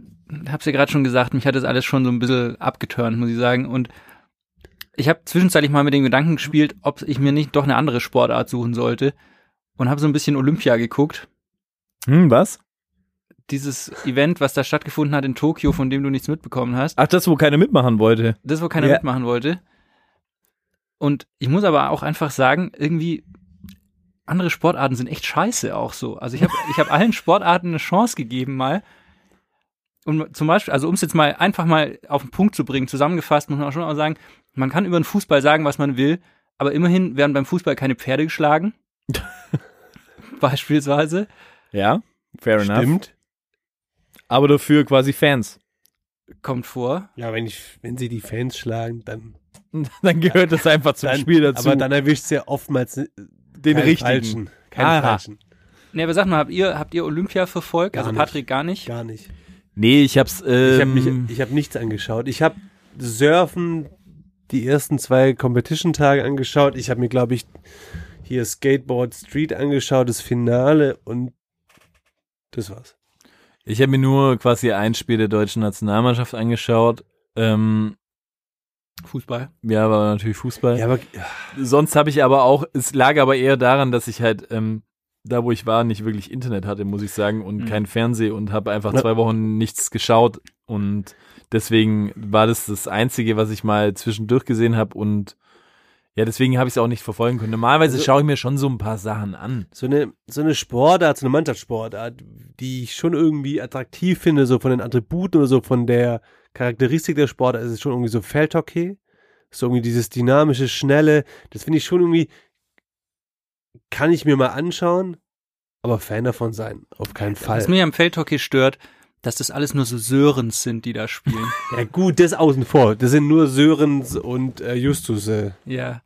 [SPEAKER 3] hab's ja gerade schon gesagt, mich hat das alles schon so ein bisschen abgeturnt, muss ich sagen. Und ich habe zwischenzeitlich mal mit dem Gedanken gespielt, ob ich mir nicht doch eine andere Sportart suchen sollte. Und habe so ein bisschen Olympia geguckt.
[SPEAKER 1] Hm, was?
[SPEAKER 3] Dieses Event, was da stattgefunden hat in Tokio, von dem du nichts mitbekommen hast.
[SPEAKER 1] Ach, das, wo keiner mitmachen wollte.
[SPEAKER 3] Das, wo keiner
[SPEAKER 1] Ja.
[SPEAKER 3] mitmachen wollte. Und ich muss aber auch einfach sagen, irgendwie andere Sportarten sind echt scheiße auch so. Also ich habe ich hab allen Sportarten eine Chance gegeben mal. Und zum Beispiel, also um es jetzt mal einfach mal auf den Punkt zu bringen, zusammengefasst muss man auch schon mal sagen, man kann über den Fußball sagen, was man will, aber immerhin werden beim Fußball keine Pferde geschlagen. Beispielsweise.
[SPEAKER 1] Ja, fair enough.
[SPEAKER 2] Stimmt.
[SPEAKER 1] Aber dafür quasi Fans.
[SPEAKER 3] Kommt vor.
[SPEAKER 2] Ja, wenn ich, wenn sie die Fans schlagen, dann
[SPEAKER 1] dann gehört das einfach zum
[SPEAKER 2] Dann,
[SPEAKER 1] Spiel dazu.
[SPEAKER 2] Aber dann erwischt ja oftmals
[SPEAKER 1] den
[SPEAKER 2] keinen
[SPEAKER 1] richtigen.
[SPEAKER 2] Falschen. Keinen
[SPEAKER 1] Aha.
[SPEAKER 2] falschen.
[SPEAKER 3] Ne, aber sag mal, habt ihr, habt ihr Olympia verfolgt?
[SPEAKER 2] Gar
[SPEAKER 3] also
[SPEAKER 2] nicht.
[SPEAKER 3] Patrick gar nicht?
[SPEAKER 2] Gar nicht.
[SPEAKER 1] Nee, ich hab's. Ähm,
[SPEAKER 2] Ich habe mich, ich habe nichts angeschaut. Ich habe Surfen die ersten zwei Competition-Tage angeschaut. Ich habe mir, glaube ich, hier Skateboard Street angeschaut, das Finale und das war's.
[SPEAKER 1] Ich habe mir nur quasi ein Spiel der deutschen Nationalmannschaft angeschaut. Ähm,
[SPEAKER 3] Fußball.
[SPEAKER 1] ja, war natürlich Fußball.
[SPEAKER 2] Ja, aber
[SPEAKER 1] Sonst habe ich aber auch, es lag aber eher daran, dass ich halt ähm, da, wo ich war, nicht wirklich Internet hatte, muss ich sagen, und
[SPEAKER 3] Mhm.
[SPEAKER 1] kein Fernseh und habe einfach
[SPEAKER 2] Ja.
[SPEAKER 1] zwei Wochen nichts geschaut und deswegen war das das Einzige, was ich mal zwischendurch gesehen habe und ja, deswegen habe ich es auch nicht verfolgen können. Normalerweise
[SPEAKER 2] Also-
[SPEAKER 1] schaue ich mir schon so ein paar Sachen an.
[SPEAKER 2] so eine, so eine Sportart, so eine Mannschaftssportart, die ich schon irgendwie attraktiv finde, so von den Attributen oder so von der Charakteristik der Sportart, ist es schon irgendwie so Feldhockey. So irgendwie dieses dynamische, schnelle, das finde ich schon irgendwie, kann ich mir mal anschauen, aber Fan davon sein, auf keinen Fall.
[SPEAKER 3] Was mich am Feldhockey stört, dass das alles nur so Sörens sind, die da spielen.
[SPEAKER 2] Ja gut, das außen vor. Das sind nur Sörens und äh, Justus. Äh.
[SPEAKER 3] ja.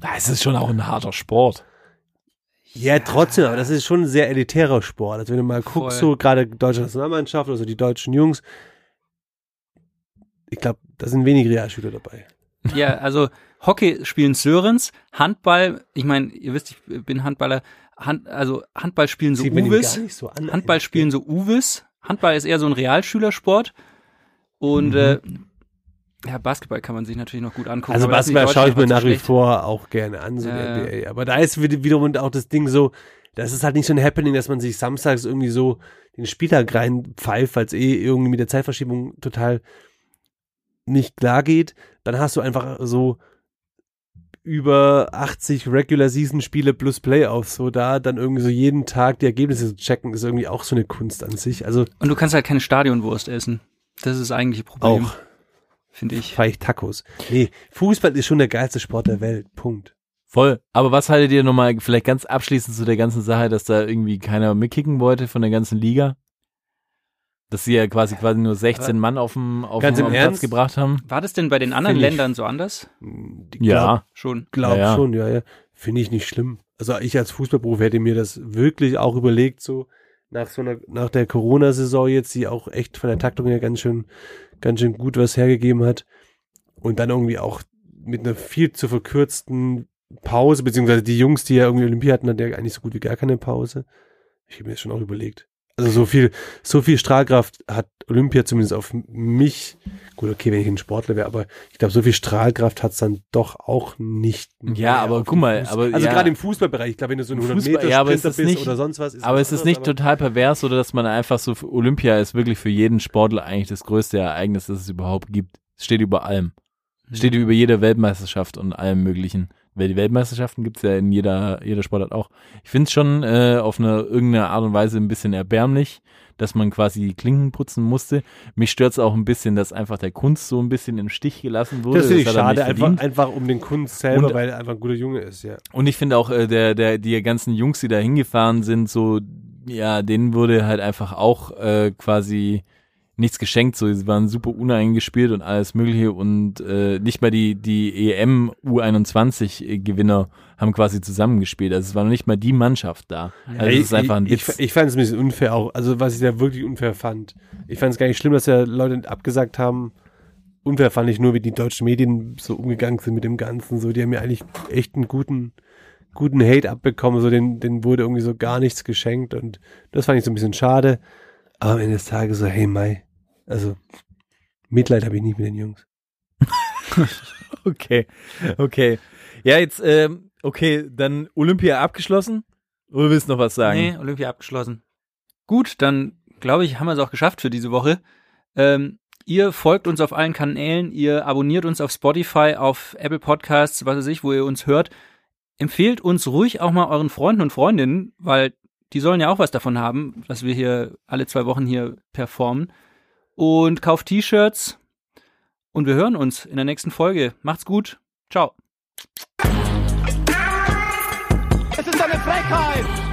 [SPEAKER 1] Das ist schon auch ein harter Sport.
[SPEAKER 2] Ja, trotzdem, aber das ist schon ein sehr elitärer Sport. Also wenn du mal guckst,
[SPEAKER 3] Voll.
[SPEAKER 2] so gerade deutsche Nationalmannschaft, also die deutschen Jungs, ich glaube, da sind wenig Realschüler dabei.
[SPEAKER 3] Ja, also Hockey spielen Sörens, Handball, ich meine, ihr wisst, ich bin Handballer, Hand, also Handball spielen so Uwes,
[SPEAKER 2] so an.
[SPEAKER 3] Handball spielen so Uwes, Handball ist eher so ein Realschülersport und äh, ja, Basketball kann man sich natürlich noch gut angucken.
[SPEAKER 2] Also Basketball schaue ich mir nach wie vor auch gerne an, so die NBA. Aber da ist wieder- wiederum auch das Ding so, das ist halt nicht so ein Happening, dass man sich samstags irgendwie so den Spieltag reinpfeift, weil es eh irgendwie mit der Zeitverschiebung total nicht klar geht. Dann hast du einfach so über 80 Regular Season Spiele plus Playoffs, so da dann irgendwie so jeden Tag die Ergebnisse zu checken, ist irgendwie auch so eine Kunst an sich. Also
[SPEAKER 3] Und du kannst halt keine Stadionwurst essen. Das ist das eigentliche Problem,
[SPEAKER 2] auch
[SPEAKER 3] finde ich.
[SPEAKER 2] fahre ich Tacos. Nee, Fußball ist schon der geilste Sport der Welt. Punkt.
[SPEAKER 1] Voll. Aber was haltet ihr nochmal vielleicht ganz abschließend zu der ganzen Sache, dass da irgendwie keiner mitkicken wollte von der ganzen Liga? Dass sie ja quasi quasi nur 16 Mann auf dem, auf
[SPEAKER 2] Ganz
[SPEAKER 1] dem
[SPEAKER 2] im
[SPEAKER 1] Platz
[SPEAKER 2] Ernst?
[SPEAKER 1] gebracht haben.
[SPEAKER 3] War das denn bei den anderen
[SPEAKER 2] Find ich-
[SPEAKER 3] Ländern so anders?
[SPEAKER 2] Ich
[SPEAKER 1] Ja.
[SPEAKER 3] Schon.
[SPEAKER 2] Glaub
[SPEAKER 1] Ja, ja.
[SPEAKER 2] schon, ja, ja. Finde ich nicht schlimm. Also ich als Fußballberuf hätte mir das wirklich auch überlegt, so nach so einer, nach der Corona-Saison jetzt, die auch echt von der Taktung her ganz schön, ganz schön gut was hergegeben hat. Und dann irgendwie auch mit einer viel zu verkürzten Pause, beziehungsweise die Jungs, die ja irgendwie Olympia hatten, hatten ja eigentlich so gut wie gar keine Pause. Ich habe mir das schon auch überlegt. Also so viel, so viel Strahlkraft hat Olympia zumindest auf mich. Gut, okay, wenn ich ein Sportler wäre, aber ich glaube, so viel Strahlkraft hat es dann doch auch nicht.
[SPEAKER 1] Ja, aber guck mal, aber
[SPEAKER 2] also
[SPEAKER 1] ja.
[SPEAKER 2] gerade im Fußballbereich, ich glaube, wenn du so ein
[SPEAKER 1] Im
[SPEAKER 2] 100
[SPEAKER 1] Fußball-
[SPEAKER 2] Meter
[SPEAKER 1] ja,
[SPEAKER 2] bist
[SPEAKER 1] nicht-
[SPEAKER 2] oder sonst was, ist
[SPEAKER 1] Aber es ist nicht total pervers oder dass man einfach so, Olympia ist wirklich für jeden Sportler eigentlich das größte Ereignis, das es überhaupt gibt. Es steht über allem. Es steht über jeder Weltmeisterschaft und allem möglichen. Weil die Weltmeisterschaften gibt's ja in jeder, jeder Sportart auch. Ich finde es schon äh, auf eine irgendeine Art und Weise ein bisschen erbärmlich, dass man quasi die Klinken putzen musste. Mich stört's auch ein bisschen, dass einfach der Kunst so ein bisschen im Stich gelassen wurde.
[SPEAKER 2] Das finde ich schade, einfach, einfach um den Kunst selber,
[SPEAKER 1] Und-
[SPEAKER 2] weil er einfach ein guter Junge ist, ja.
[SPEAKER 1] Und ich finde auch, äh, der, der, die ganzen Jungs, die da hingefahren sind, so, ja, denen wurde halt einfach auch äh, quasi nichts geschenkt. So, sie waren super uneingespielt und alles Mögliche und äh, nicht mal die, die EM U21-Gewinner haben quasi zusammengespielt. Also es war noch nicht mal die Mannschaft da. Also es ist einfach ein
[SPEAKER 2] ich,
[SPEAKER 1] Witz.
[SPEAKER 2] ich, ich fand es ein bisschen unfair auch, also was ich da wirklich unfair fand. Ich fand es gar nicht schlimm, dass ja Leute abgesagt haben. Unfair fand ich nur, wie die deutschen Medien so umgegangen sind mit dem Ganzen. So, die haben ja eigentlich echt einen guten, guten Hate abbekommen. So, den, den wurde irgendwie so gar nichts geschenkt und das fand ich so ein bisschen schade. Aber am Ende des Tages so, hey Mai, also Mitleid habe ich nicht mit den Jungs.
[SPEAKER 1] Okay, okay. Ja, jetzt, ähm, okay, dann Olympia abgeschlossen. Oder willst du noch was sagen?
[SPEAKER 3] Nee, Olympia abgeschlossen. Gut, dann glaube ich, haben wir es auch geschafft für diese Woche. Ähm, ihr folgt uns auf allen Kanälen, ihr abonniert uns auf Spotify, auf Apple Podcasts, was weiß ich, wo ihr uns hört. Empfehlt uns ruhig auch mal euren Freunden und Freundinnen, weil die sollen ja auch was davon haben, dass wir hier alle zwei Wochen hier performen. Und kauft T-Shirts und wir hören uns in der nächsten Folge. Macht's gut. Ciao.
[SPEAKER 6] Es ist eine Frechheit!